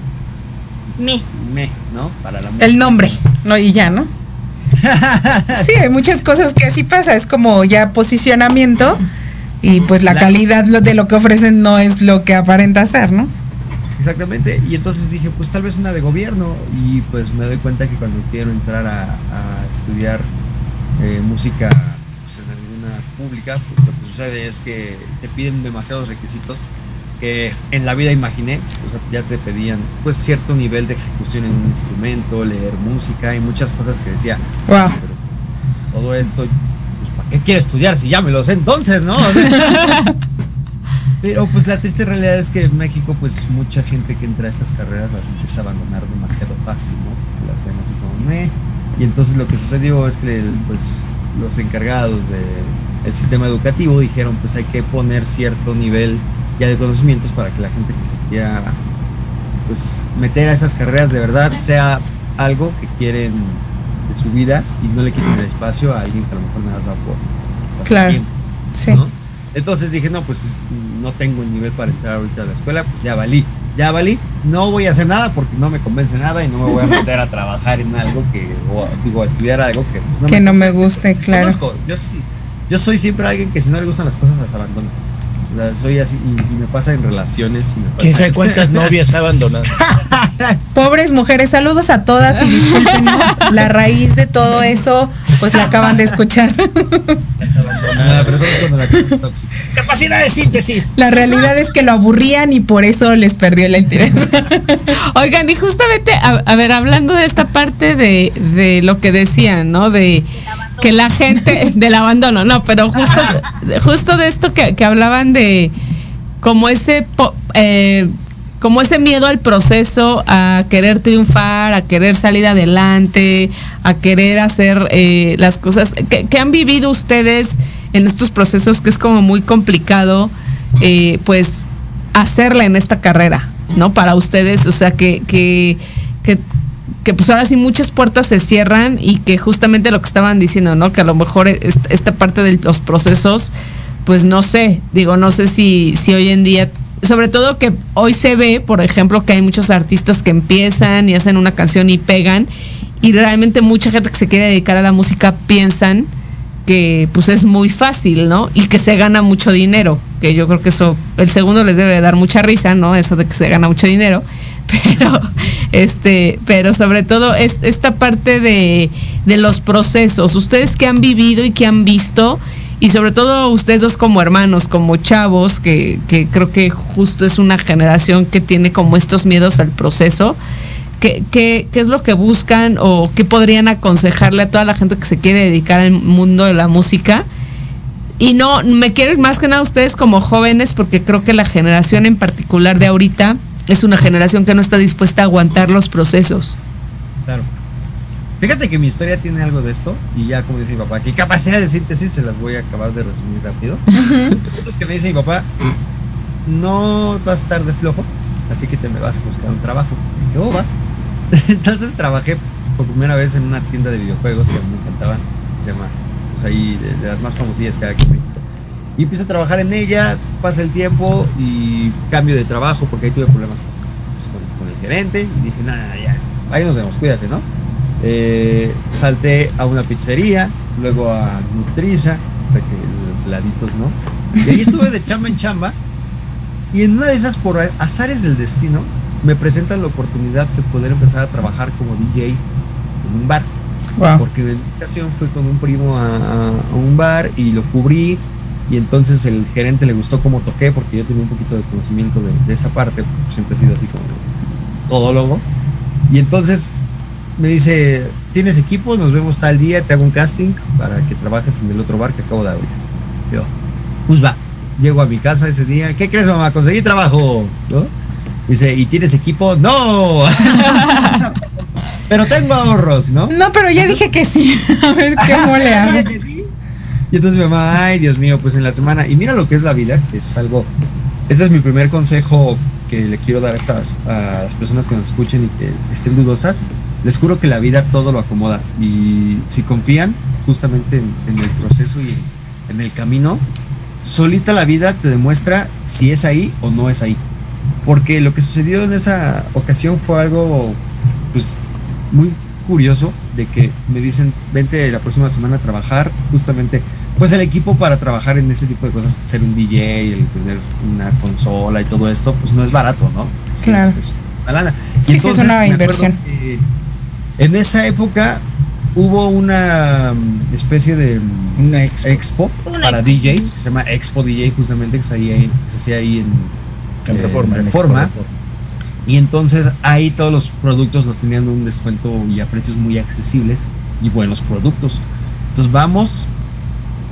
Me. me, ¿no? Para la música. El nombre, no, y ya, ¿no? sí, hay muchas cosas que así pasa, es como ya posicionamiento y pues la La- calidad lo- de lo que ofrecen no es lo que aparenta ser, ¿no? Exactamente. Y entonces dije, pues tal vez una de gobierno. Y pues me doy cuenta que cuando quiero entrar a, a estudiar eh, música pública, pues, lo que sucede es que te piden demasiados requisitos que en la vida imaginé. O sea, ya te pedían pues cierto nivel de ejecución en un instrumento, leer música y muchas cosas que decía. Wow. Pero todo esto, pues, ¿para qué quiero estudiar si ya me lo sé entonces, no? O sea, pero pues la triste realidad es que en México, pues mucha gente que entra a estas carreras las empieza a abandonar demasiado fácil, ¿no? Las ven así como, "Meh". Y entonces lo que sucedió es que pues los encargados del sistema educativo dijeron, pues hay que poner cierto nivel ya de conocimientos para que la gente que se quiera pues meter a esas carreras de verdad sea algo que quieren de su vida y no le quiten el espacio a alguien que a lo mejor nada más va por Claro. tiempo, Sí. ¿no? Entonces dije, no, pues no tengo el nivel para entrar ahorita a la escuela, pues ya valí, ya valí, no voy a hacer nada porque no me convence nada y no me voy a meter a trabajar en algo que, o digo, a estudiar algo que pues, no Que no me guste, claro. Yo sí, yo soy siempre alguien que si no le gustan las cosas las abandona. O sea, soy así y, y me pasa en relaciones y me pasa ¿Quién sabe cuántas novias ha abandonado? Pobres mujeres, saludos a todas y discúlpenos, la raíz de todo eso, pues la acaban de escuchar. Ah, pero solo con la cosa es tóxica. Capacidad de síntesis. La realidad es que lo aburrían y por eso les perdió el interés. Oigan, y justamente, a, a ver, hablando de esta parte de, de lo que decían, ¿no? De que la gente, del abandono, no, pero justo, justo de esto que, que hablaban de como ese, eh, como ese miedo al proceso, a querer triunfar, a querer salir adelante, a querer hacer eh, las cosas que, que han vivido ustedes en estos procesos que es como muy complicado, eh, pues hacerla en esta carrera, ¿no? Para ustedes, o sea, que, que, que, que, pues ahora sí muchas puertas se cierran y que justamente lo que estaban diciendo, ¿no? Que a lo mejor es- esta parte de los procesos, pues no sé, digo, no sé si, si hoy en día, sobre todo que hoy se ve, por ejemplo, que hay muchos artistas que empiezan y hacen una canción y pegan y realmente mucha gente que se quiere dedicar a la música piensan que pues es muy fácil, ¿no? Y que se gana mucho dinero, que yo creo que eso, el segundo les debe de dar mucha risa, ¿no? Eso de que se gana mucho dinero, pero este, pero sobre todo es esta parte de, de los procesos, ustedes que han vivido y que han visto, y sobre todo ustedes dos como hermanos, como chavos, que, que creo que justo es una generación que tiene como estos miedos al proceso, ¿Qué, qué, qué es lo que buscan o qué podrían aconsejarle a toda la gente que se quiere dedicar al mundo de la música? Y no, me quiero más que nada ustedes como jóvenes, porque creo que la generación en particular de ahorita es una generación que no está dispuesta a aguantar los procesos. Claro. Fíjate que mi historia tiene algo de esto, y ya como dice mi papá, que capacidad de síntesis se las voy a acabar de resumir rápido. Es que me dice mi papá, no vas a estar de flojo, así que te me vas a buscar un trabajo. Y yo, "Oh, va. Entonces trabajé por primera vez en una tienda de videojuegos que a mí me encantaban, se llama, pues ahí, de, de las más famosillas que hay aquí en México. Y empiezo a trabajar en ella, pasa el tiempo y cambio de trabajo porque ahí tuve problemas con, pues, con- con el gerente y dije, nada, ya, ahí nos vemos, cuídate, ¿no? Eh, salté a una pizzería, luego a Nutriza, hasta que es laditos, ¿no? Y ahí estuve de chamba en chamba y en una de esas, por azares del destino, me presentan la oportunidad de poder empezar a trabajar como DJ en un bar. Wow. Porque en una ocasión fui con un primo a- a un bar y lo cubrí y entonces el gerente le gustó cómo toqué porque yo tenía un poquito de conocimiento de, de esa parte, porque siempre he sido así como todólogo. Y entonces me dice, ¿tienes equipo? Nos vemos tal día, te hago un casting para que trabajes en el otro bar que acabo de abrir. Yo, pues va. Llego a mi casa ese día, ¿qué crees mamá? Conseguí trabajo, ¿no? Dice, ¿y tienes equipo? ¡No! Pero tengo ahorros, ¿no? No, pero ya dije que sí. A ver cómo le hago. Y entonces mi mamá, ay Dios mío, pues en la semana, y mira lo que es la vida, es algo, este es mi primer consejo que le quiero dar a, estas, a las personas que nos escuchen y que estén dudosas, les juro que la vida todo lo acomoda. Y si confían justamente en, en el proceso y en, en el camino, solita la vida te demuestra si es ahí o no es ahí. Porque lo que sucedió en esa ocasión fue algo pues muy curioso de que me dicen, vente la próxima semana a trabajar, justamente, pues el equipo para trabajar en ese tipo de cosas, ser un DJ, el tener una consola y todo esto, pues no es barato, ¿no? Sí, Claro. Es, es una lana. Sí, Y sí, es entonces una inversión. en esa época hubo una mm, especie de mm, Una expo. expo Una para expo. DJs que se llama Expo DJ justamente que se, hacía ahí- que se hacía ahí en, En eh, Reforma. en Reforma. Expo Reforma. Y entonces ahí todos los productos los tenían un descuento y a precios muy accesibles y buenos productos. Entonces vamos,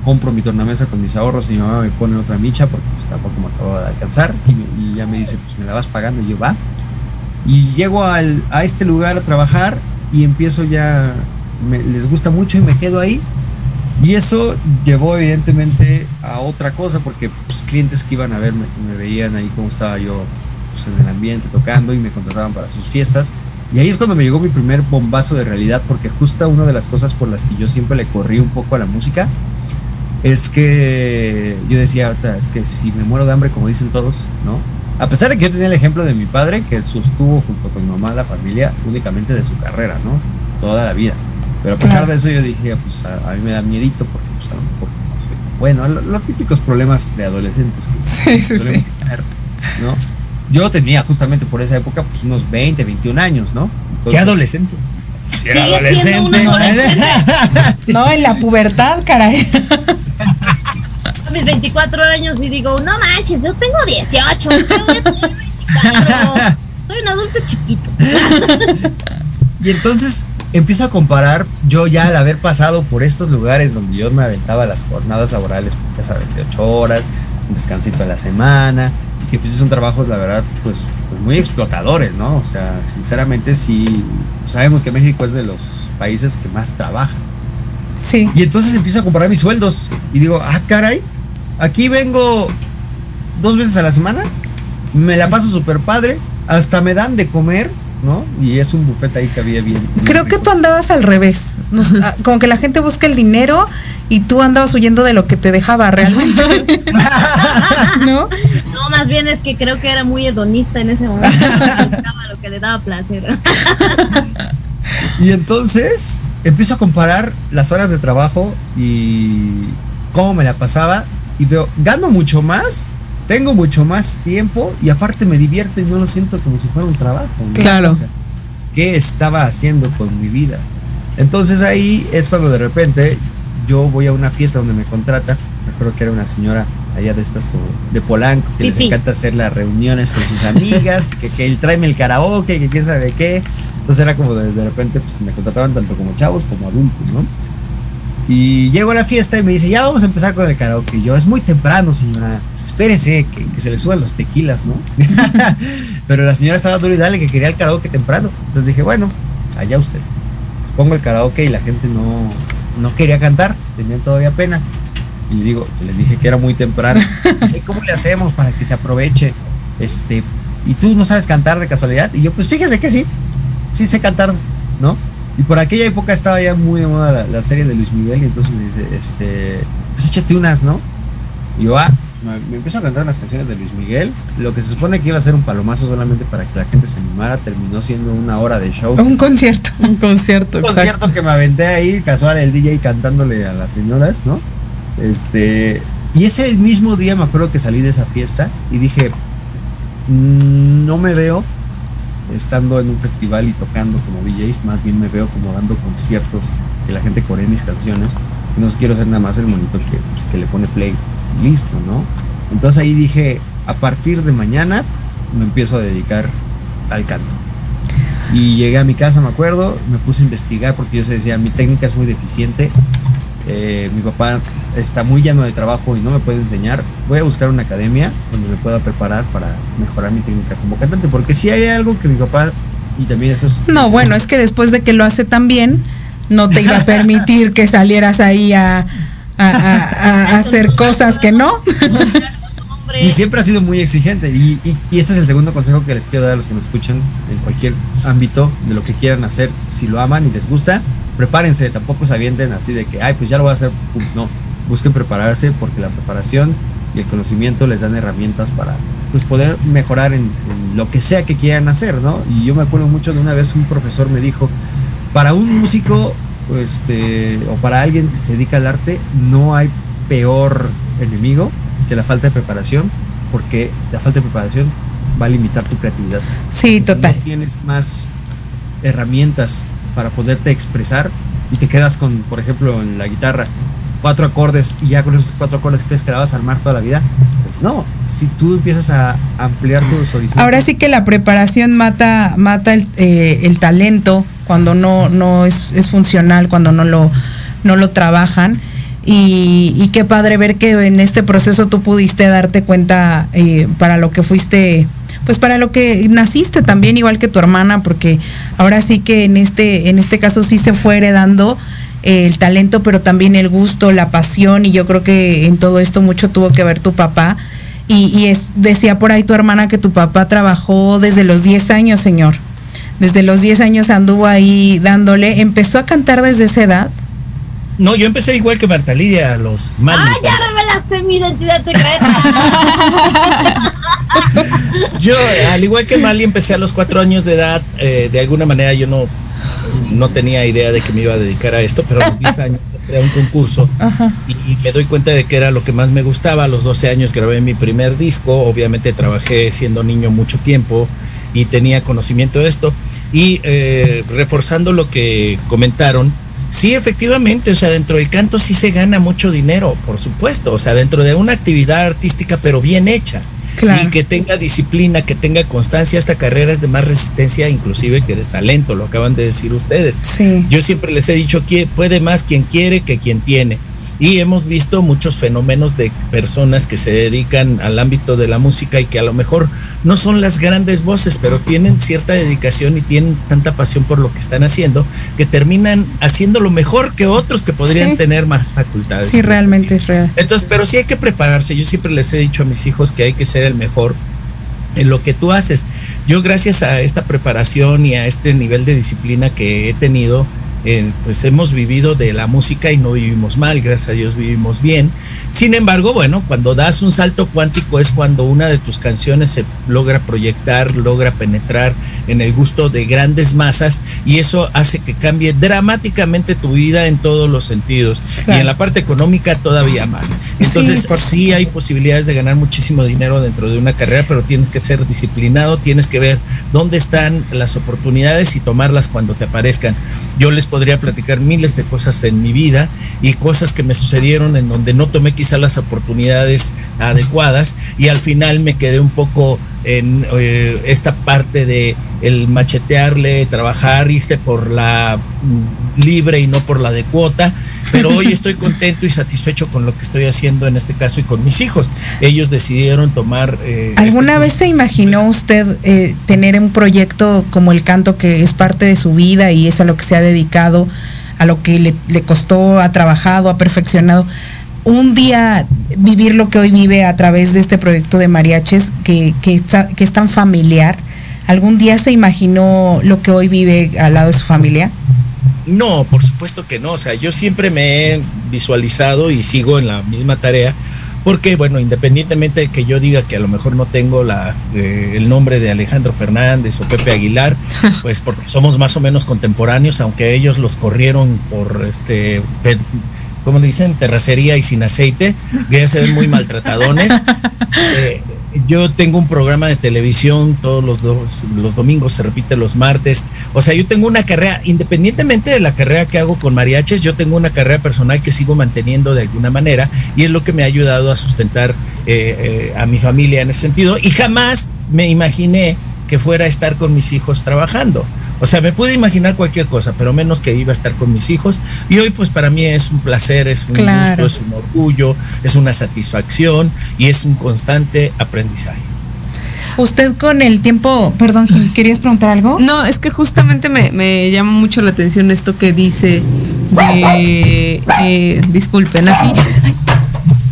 compro mi tornamesa con mis ahorros y mi mamá me pone otra micha porque pues tampoco me acababa de alcanzar y, y ya me dice pues me la vas pagando y yo va. Y llego al, a este lugar a trabajar y empiezo ya, me- les gusta mucho y me quedo ahí. Y eso llevó evidentemente a otra cosa porque pues, clientes que iban a verme, me veían ahí cómo estaba yo pues, en el ambiente tocando y me contrataban para sus fiestas. Y ahí es cuando me llegó mi primer bombazo de realidad, porque justo una de las cosas por las que yo siempre le corrí un poco a la música es que yo decía, "Ota, es que si me muero de hambre, como dicen todos, ¿no? A pesar de que yo tenía el ejemplo de mi padre, que sostuvo junto con mi mamá la familia únicamente de su carrera, ¿no? Toda la vida. Pero a pesar Claro. de eso yo dije, pues a, a mí me da miedito porque pues a lo mejor no bueno, lo- los típicos problemas de adolescentes que Sí, sí, solemos sí. tener, ¿no? Yo tenía justamente por esa época pues unos 20, 21 años, ¿no? ¿Qué adolescente? Si era Sigue siendo un adolescente. No, en la pubertad, caray. mis 24 años y digo, no manches, yo tengo 18. ¿qué voy a tener 24? Soy un adulto chiquito. Y entonces empiezo a comparar, yo ya al haber pasado por estos lugares donde yo me aventaba las jornadas laborales, pues, ya sabes, de 8 horas, un descansito a la semana, y que pues son trabajos, la verdad, pues, pues muy explotadores, ¿no? O sea, sinceramente sí, sabemos que México es de los países que más trabajan. Sí. Y entonces empiezo a comparar mis sueldos y digo, ah, caray, aquí vengo dos veces a la semana, me la paso súper padre, hasta me dan de comer, ¿no? Y es un buffet ahí que había bien. bien Creo que tú andabas al revés. Nos- ah, como que la gente busca el dinero y tú andabas huyendo de lo que te dejaba realmente. ¿No? No, más bien es que creo que era muy hedonista en ese momento. Buscaba lo que le daba placer. Y entonces empiezo a comparar las horas de trabajo y cómo me la pasaba y veo, gano mucho más, tengo mucho más tiempo y aparte me divierto y no lo siento como si fuera un trabajo. ¿no? Claro. O sea, ¿Qué estaba haciendo con mi vida? Entonces ahí es cuando de repente yo voy a una fiesta donde me contrata, me acuerdo que era una señora allá de estas como de Polanco, que les Fifi. encanta hacer las reuniones con sus amigas, que, que él tráeme el karaoke, que quién sabe qué. Entonces era como de, de repente pues me contrataban tanto como chavos como adultos, ¿no? Y llego a la fiesta y me dice, ya vamos a empezar con el karaoke. Y yo, es muy temprano, señora. Espérese, que, que se le suban los tequilas, ¿no? Pero la señora estaba dura y dale que quería el karaoke temprano. Entonces dije, bueno, allá usted. Pongo el karaoke y la gente no, no quería cantar, tenían todavía pena. Y digo, les dije que era muy temprano. Dice, ¿cómo le hacemos para que se aproveche? Este, y tú no sabes cantar de casualidad. Y yo, pues fíjese que sí, sí sé cantar, ¿no? Y por aquella época estaba ya muy de moda la, la serie de Luis Miguel. Y entonces me dice, este, pues échate unas, ¿no? Y yo, ah, me, me empiezo a cantar unas canciones de Luis Miguel. Lo que se supone que iba a ser un palomazo solamente para que la gente se animara, terminó siendo una hora de show. Un concierto. Un concierto, Un exacto. concierto que me aventé ahí, casual, el DJ cantándole a las señoras, ¿no? Este. Y ese mismo día me acuerdo que salí de esa fiesta y dije, "Mm, no me veo estando en un festival y tocando como DJs, más bien me veo como dando conciertos que la gente coree mis canciones. No quiero ser nada más el monito que, que le pone play listo, ¿no? Entonces ahí dije, a partir de mañana me empiezo a dedicar al canto. Y llegué a mi casa, me acuerdo, me puse a investigar porque yo se decía, mi técnica es muy deficiente, eh, mi papá está muy lleno de trabajo y no me puede enseñar, voy a buscar una academia donde me pueda preparar para mejorar mi técnica como cantante, porque si hay algo que mi papá, y también eso es... No, bueno, es que después de que lo hace tan bien, no te iba a permitir que salieras ahí a, a- a- a hacer cosas que no. Y siempre ha sido muy exigente. Y, y, y este es el segundo consejo que les quiero dar a los que me escuchan en cualquier ámbito de lo que quieran hacer. Si lo aman y les gusta, prepárense. Tampoco se avienten así de que, ay, pues ya lo voy a hacer. Pum, No, busquen prepararse porque la preparación y el conocimiento les dan herramientas para pues, poder mejorar en, en lo que sea que quieran hacer, ¿no? Y yo me acuerdo mucho de una vez un profesor me dijo, para un músico este, o para alguien que se dedica al arte, no hay peor enemigo que la falta de preparación, porque la falta de preparación va a limitar tu creatividad. Sí, Si total. no tienes más herramientas para poderte expresar y te quedas con, por ejemplo, en la guitarra, cuatro acordes y ya con esos cuatro acordes crees que la vas a armar toda la vida, pues no. Si tú empiezas a ampliar tus horizontes. Ahora sí que la preparación mata, mata el, eh, el talento cuando no, no es, es funcional, cuando no lo, no lo trabajan. Y, y qué padre ver que en este proceso tú pudiste darte cuenta eh, para lo que fuiste, pues para lo que naciste también, igual que tu hermana, porque ahora sí que en este, en este caso sí se fue heredando el talento, pero también el gusto, la pasión, y yo creo que en todo esto mucho tuvo que ver tu papá. Y, y es, decía por ahí tu hermana que tu papá trabajó desde los 10 años, señor. Desde los 10 años anduvo ahí dándole. Empezó a cantar desde esa edad. No, yo empecé igual que Marta Lidia a los Mali. ¡Ah, ya revelaste mi identidad secreta! Yo, al igual que Mali, empecé a los cuatro años de edad. eh, de alguna manera yo no, no tenía idea de que me iba a dedicar a esto, pero a los 10 años a un concurso y, y me doy cuenta de que era lo que más me gustaba. A los 12 años grabé mi primer disco. Obviamente trabajé siendo niño mucho tiempo y tenía conocimiento de esto. Y eh, reforzando lo que comentaron, Sí, efectivamente, o sea, dentro del canto sí se gana mucho dinero, por supuesto, o sea, dentro de una actividad artística, pero bien hecha. Claro. Y que tenga disciplina, que tenga constancia, esta carrera es de más resistencia inclusive que de talento, lo acaban de decir ustedes. Sí. Yo siempre les he dicho que puede más quien quiere que quien tiene. Y hemos visto muchos fenómenos de personas que se dedican al ámbito de la música y que a lo mejor no son las grandes voces, pero tienen cierta dedicación y tienen tanta pasión por lo que están haciendo que terminan haciéndolo mejor que otros que podrían Sí. tener más facultades. Sí, realmente es real. Entonces, pero sí hay que prepararse. Yo siempre les he dicho a mis hijos que hay que ser el mejor en lo que tú haces. Yo gracias a esta preparación y a este nivel de disciplina que he tenido, eh, pues hemos vivido de la música y no vivimos mal, gracias a Dios vivimos bien. Sin embargo, bueno, cuando das un salto cuántico es cuando una de tus canciones se logra proyectar, logra penetrar en el gusto de grandes masas y eso hace que cambie dramáticamente tu vida en todos los sentidos Claro. y en la parte económica todavía más. Entonces, Sí, por sí hay posibilidades de ganar muchísimo dinero dentro de una carrera, pero tienes que ser disciplinado, tienes que ver dónde están las oportunidades y tomarlas cuando te aparezcan. Yo les podría platicar miles de cosas en mi vida y cosas que me sucedieron en donde no tomé quizá las oportunidades adecuadas y al final me quedé un poco en eh, esta parte de el machetearle, trabajar, por la mm, libre y no por la de cuota, pero hoy estoy contento y satisfecho con lo que estoy haciendo en este caso y con mis hijos. Ellos decidieron tomar... eh, ¿Alguna este vez se imaginó usted eh, tener un proyecto como el canto que es parte de su vida y es a lo que se ha dedicado, a lo que le, le costó, ha trabajado, ha perfeccionado? Un día vivir lo que hoy vive a través de este proyecto de mariaches que, que, está- que es tan familiar. ¿Algún día se imaginó lo que hoy vive al lado de su familia? No, por supuesto que no. O sea, yo siempre me he visualizado y sigo en la misma tarea. Porque, bueno, independientemente de que yo diga que a lo mejor no tengo la, eh, el nombre de Alejandro Fernández o Pepe Aguilar, pues porque somos más o menos contemporáneos, aunque ellos los corrieron por este, ped- ¿cómo le dicen? Terracería y sin aceite, que ya se ven muy maltratadones. Eh, yo tengo un programa de televisión todos los, dos, los domingos, se repite los martes. O sea, yo tengo una carrera, independientemente de la carrera que hago con mariachis, yo tengo una carrera personal que sigo manteniendo de alguna manera y es lo que me ha ayudado a sustentar eh, eh, a mi familia en ese sentido. Y jamás me imaginé que fuera a estar con mis hijos trabajando. O sea, me pude imaginar cualquier cosa, pero menos que iba a estar con mis hijos. Y hoy pues para mí es un placer, es un Claro. gusto, es un orgullo, es una satisfacción y es un constante aprendizaje. Usted con el tiempo, perdón, Gil, ¿querías preguntar algo? No, es que justamente me, me llama mucho la atención esto que dice de, eh, disculpen aquí, Ay,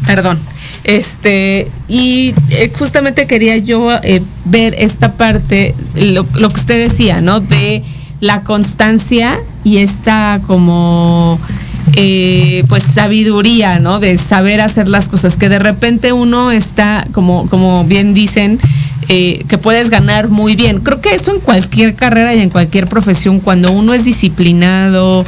perdón, este, y eh, justamente quería yo eh, ver esta parte, lo, lo que usted decía, ¿no? De la constancia y esta como eh, pues sabiduría, ¿no? De saber hacer las cosas, que de repente uno está, como, como bien dicen, eh, que puedes ganar muy bien. Creo que eso en cualquier carrera y en cualquier profesión, cuando uno es disciplinado,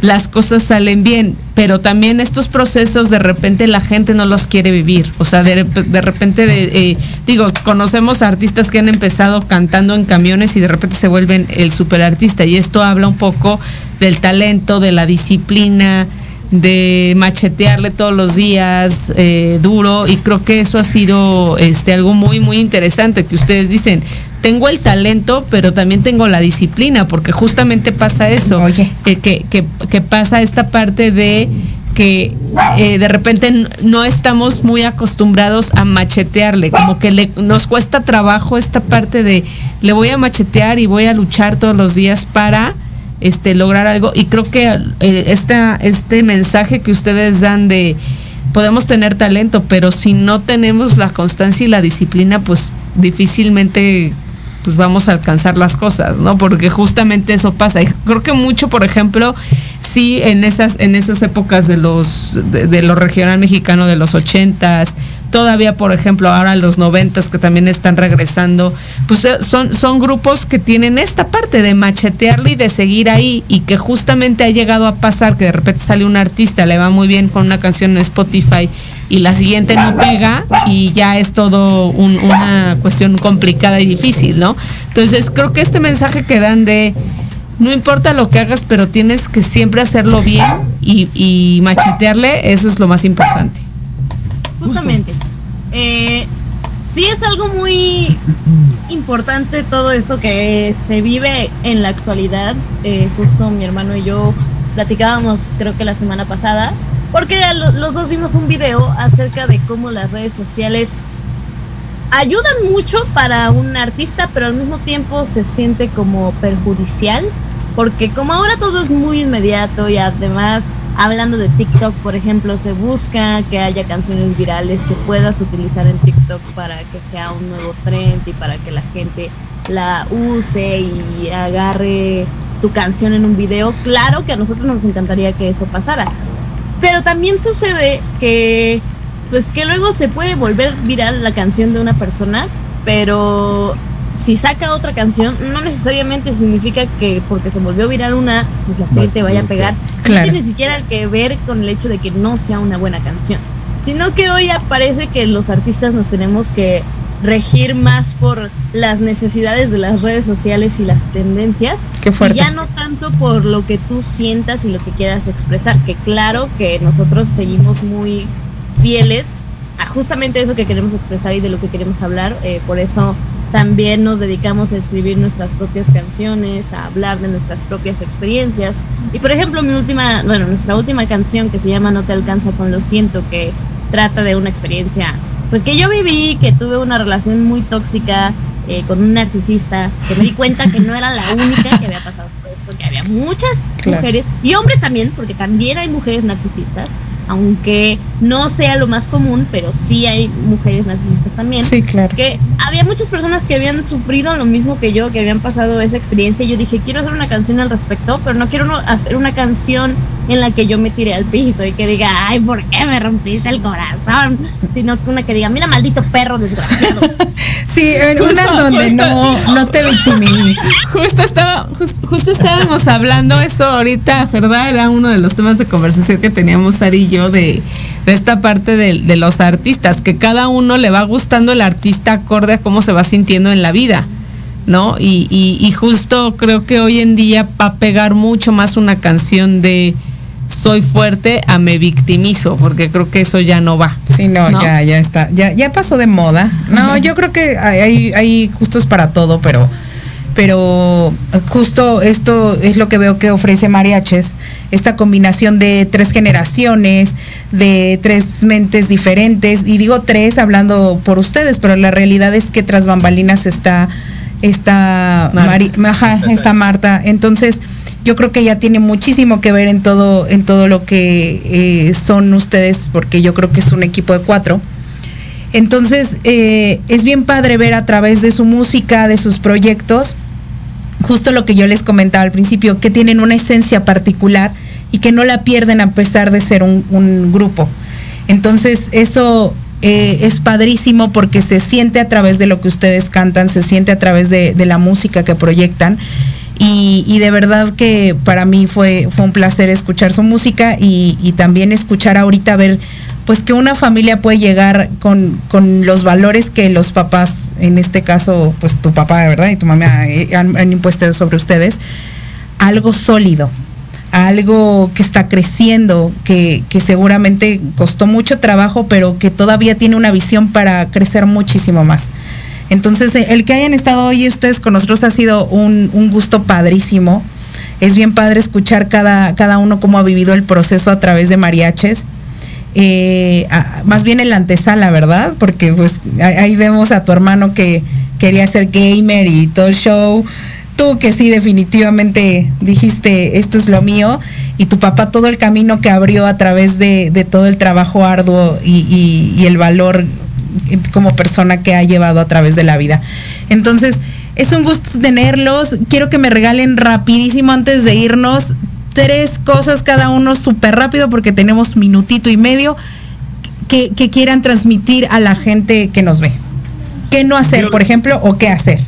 las cosas salen bien, pero también estos procesos de repente la gente no los quiere vivir, o sea, de, de repente, eh, digo, conocemos artistas que han empezado cantando en camiones y de repente se vuelven el superartista y esto habla un poco del talento, de la disciplina, de machetearle todos los días eh, duro y creo que eso ha sido este algo muy muy interesante que ustedes dicen tengo el talento pero también tengo la disciplina porque justamente pasa eso Oye. que, que, que pasa esta parte de que eh, de repente no estamos muy acostumbrados a machetearle, como que le, nos cuesta trabajo esta parte de le voy a machetear y voy a luchar todos los días para este lograr algo y creo que eh, esta, este mensaje que ustedes dan de podemos tener talento, pero si no tenemos la constancia y la disciplina, pues difícilmente pues vamos a alcanzar las cosas, ¿no? Porque justamente eso pasa. Y creo que mucho, por ejemplo, sí en esas en esas épocas de los de, de lo regional mexicano de los ochentas, todavía por ejemplo ahora los noventas que también están regresando, pues eh, son son grupos que tienen esta parte de machetearle y de seguir ahí y que justamente ha llegado a pasar que de repente sale un artista le va muy bien con una canción en Spotify y la siguiente no pega y ya es todo un- una cuestión complicada y difícil, ¿no? Entonces creo que este mensaje que dan de no importa lo que hagas, pero tienes que siempre hacerlo bien y machetearle, eso es lo más importante. Justamente. Eh, sí es algo muy importante todo esto que se vive en la actualidad. Eh, justo mi hermano y yo platicábamos, creo que la semana pasada, porque los dos vimos un video acerca de cómo las redes sociales ayudan mucho para un artista, pero al mismo tiempo se siente como perjudicial, porque como ahora todo es muy inmediato y además hablando de TikTok, por ejemplo, se busca que haya canciones virales que puedas utilizar en TikTok para que sea un nuevo trend y para que la gente la use y agarre tu canción en un video. Claro que a nosotros nos encantaría que eso pasara. Pero también sucede que pues que luego se puede volver viral la canción de una persona, pero si saca otra canción, no necesariamente significa que porque se volvió viral una, pues la siguiente vaya a pegar. Claro. No tiene ni siquiera que ver con el hecho de que no sea una buena canción, sino que hoy parece que los artistas nos tenemos que regir más por las necesidades de las redes sociales y las tendencias Qué fuerte. y ya no tanto por lo que tú sientas y lo que quieras expresar, que claro que nosotros seguimos muy fieles a justamente eso que queremos expresar y de lo que queremos hablar, eh, por eso también nos dedicamos a escribir nuestras propias canciones, a hablar de nuestras propias experiencias. Y por ejemplo, mi última, bueno, nuestra última canción que se llama No te alcanza con lo siento, que trata de una experiencia, pues que yo viví, que tuve una relación muy tóxica eh, con un narcisista, que me di cuenta que no era la única que había pasado por eso, que había muchas Claro. mujeres y hombres también, porque también hay mujeres narcisistas, aunque no sea lo más común, pero sí hay mujeres narcisistas también Sí, claro. que había muchas personas que habían sufrido lo mismo que yo, que habían pasado esa experiencia. Y yo dije, quiero hacer una canción al respecto, pero no quiero hacer una canción en la que yo me tire al piso y que diga, ay, ¿por qué me rompiste el corazón? Sino que una que diga, mira, maldito perro desgraciado. Sí, en una donde justo. no, no te victimices. Justo estaba, jus- justo estábamos hablando eso ahorita, ¿verdad? Era uno de los temas de conversación que teníamos Ari y yo de, de esta parte de, de los artistas, que cada uno le va gustando el artista acorde a cómo se va sintiendo en la vida, ¿no? Y, y, y justo creo que hoy en día va a pegar mucho más una canción de soy fuerte a me victimizo, porque creo que eso ya no va. Sí, no, ¿No? ya, ya está, ya, ya pasó de moda. No, yo creo que hay, hay, hay gustos para todo, pero, pero justo esto es lo que veo que ofrece Mariaches, esta combinación de tres generaciones, de tres mentes diferentes, y digo tres hablando por ustedes, pero la realidad es que tras bambalinas está, está, Marta. Mari- ajá, está Marta. Entonces, yo creo que ya tiene muchísimo que ver en todo, en todo lo que eh, son ustedes, porque yo creo que es un equipo de cuatro. Entonces, eh, es bien padre ver a través de su música, de sus proyectos, justo lo que yo les comentaba al principio, que tienen una esencia particular y que no la pierden a pesar de ser un, grupo. Entonces, eso eh, es padrísimo porque se siente a través de lo que ustedes cantan, se siente a través de la música que proyectan. Y, de verdad que para mí fue, fue un placer escuchar su música y, y también escuchar ahorita ver pues que una familia puede llegar con, con los valores que los papás, en este caso, pues tu papá, ¿verdad? Y tu mamá eh, han, han impuesto sobre ustedes, algo sólido, algo que está creciendo, que, que seguramente costó mucho trabajo, pero que todavía tiene una visión para crecer muchísimo más. Entonces, eh, el que hayan estado hoy ustedes con nosotros ha sido un, un gusto padrísimo. Es bien padre escuchar cada, cada uno cómo ha vivido el proceso a través de mariaches. Eh, más bien en la antesala, ¿verdad? Porque pues ahí, vemos a tu hermano que quería ser gamer y todo el show. Tú que sí definitivamente dijiste esto es lo mío y tu papá todo el camino que abrió a través de, de todo el trabajo arduo y- y el valor como persona que ha llevado a través de la vida. Entonces, es un gusto tenerlos. Quiero que me regalen rapidísimo antes de irnos tres cosas cada uno súper rápido porque tenemos minutito y medio que, que quieran transmitir a la gente que nos ve. ¿Qué no hacer, Yo- por ejemplo, o qué hacer?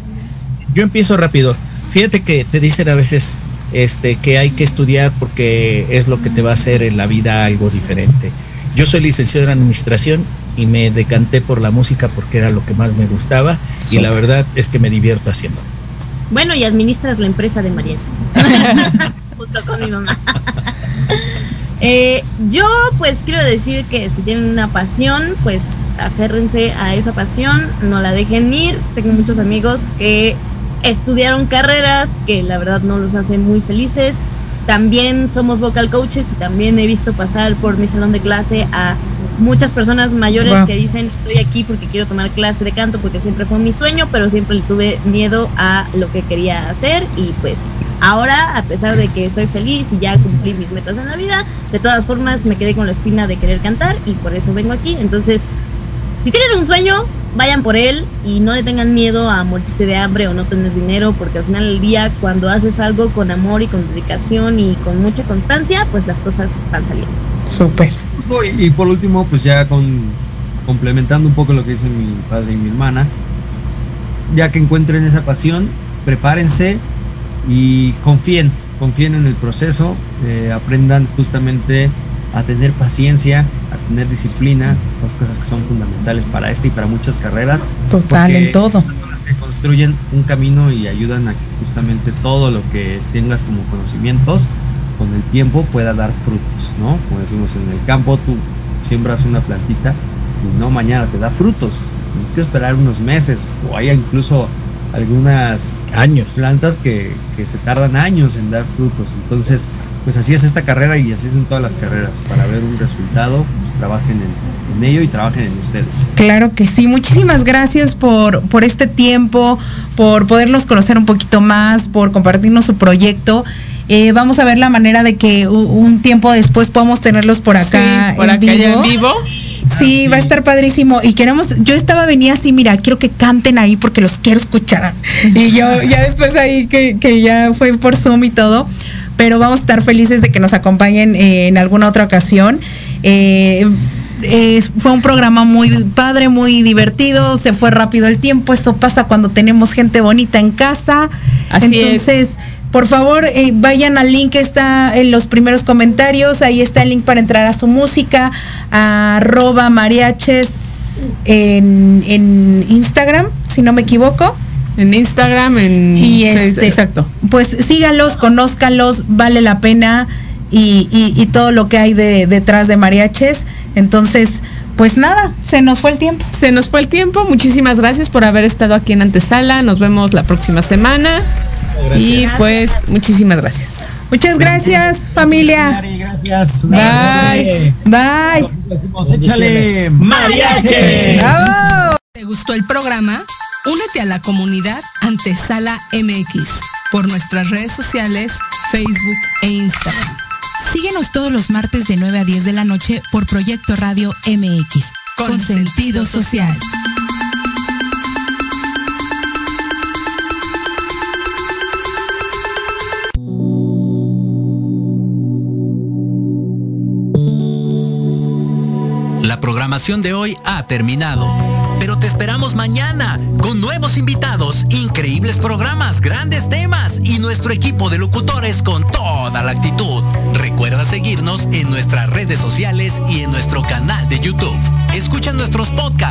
Yo empiezo rápido. Fíjate que te dicen a veces este, que hay que estudiar porque es lo que te va a hacer en la vida algo diferente. Yo soy licenciado en administración y me decanté por la música porque era lo que más me gustaba y la verdad es que me divierto haciendo. Bueno, y administras la empresa de Mariel. Junto con mi mamá. Eh, yo pues quiero decir que si tienen una pasión, pues aférrense a esa pasión, no la dejen ir. Tengo muchos amigos que estudiaron carreras que la verdad no los hacen muy felices. También somos vocal coaches y también he visto pasar por mi salón de clase a muchas personas mayores Wow. que dicen estoy aquí porque quiero tomar clase de canto porque siempre fue mi sueño, pero siempre le tuve miedo a lo que quería hacer y pues ahora a pesar de que soy feliz y ya cumplí mis metas en la vida, de todas formas me quedé con la espina de querer cantar y por eso vengo aquí. Entonces, si tienen un sueño, vayan por él y no le tengan miedo a morirse de hambre o no tener dinero, porque al final del día, cuando haces algo con amor y con dedicación y con mucha constancia, pues las cosas van saliendo. Súper. Y, y por último, pues ya con complementando un poco lo que dicen mi padre y mi hermana, ya que encuentren esa pasión, prepárense y confíen, confíen en el proceso, eh, aprendan justamente a tener paciencia, a tener disciplina, dos cosas que son fundamentales para esta y para muchas carreras. Total, en todo. son las que construyen un camino y ayudan a que justamente todo lo que tengas como conocimientos con el tiempo pueda dar frutos, ¿no? Como decimos en el campo, tú siembras una plantita y no mañana te da frutos. Tienes que esperar unos meses o hay incluso algunas Años. plantas que, que se tardan años en dar frutos. Entonces, pues así es esta carrera y así son todas las carreras. Para ver un resultado, pues, trabajen en, en ello y trabajen en ustedes. Claro que sí. Muchísimas gracias por, por este tiempo, por podernos conocer un poquito más, por compartirnos su proyecto. Eh, vamos a ver la manera de que un tiempo después podamos tenerlos por acá, Sí, por en, acá ya vivo. en vivo. Sí, va a estar padrísimo. Y queremos, yo estaba venía así, mira, quiero que canten ahí porque los quiero escuchar. Y yo ya después ahí que, que ya fue por Zoom y todo. Pero vamos a estar felices de que nos acompañen eh, en alguna otra ocasión. Eh, fue un programa muy padre, muy divertido, se fue rápido el tiempo, eso pasa cuando tenemos gente bonita en casa. Así Entonces, por favor, eh, vayan al link que está en los primeros comentarios, ahí está el link para entrar a su música, arroba mariaches en, en Instagram, si no me equivoco. En Instagram, en Y este, exacto. Pues síganlos, conózcanlos, vale la pena y, y- y todo lo que hay de, detrás de mariaches. Entonces, pues nada, se nos fue el tiempo. Se nos fue el tiempo. Muchísimas gracias por haber estado aquí en Antesala. Nos vemos la próxima semana. Y pues, muchísimas gracias. Muchas gracias, familia. Gracias. Bye. Bye. Decimos, échale. ¡Mariache! ¡Bravo! ¿Te gustó el programa? Únete a la comunidad Antesala MX por nuestras redes sociales, Facebook e Instagram. Síguenos todos los martes de 9 a 10 de la noche por Proyecto Radio MX. Con sentido social. Programación de hoy ha terminado, pero te esperamos mañana con nuevos invitados, increíbles programas, grandes temas y nuestro equipo de locutores con toda la actitud. Recuerda seguirnos en nuestras redes sociales y en nuestro canal de YouTube. Escucha nuestros podcasts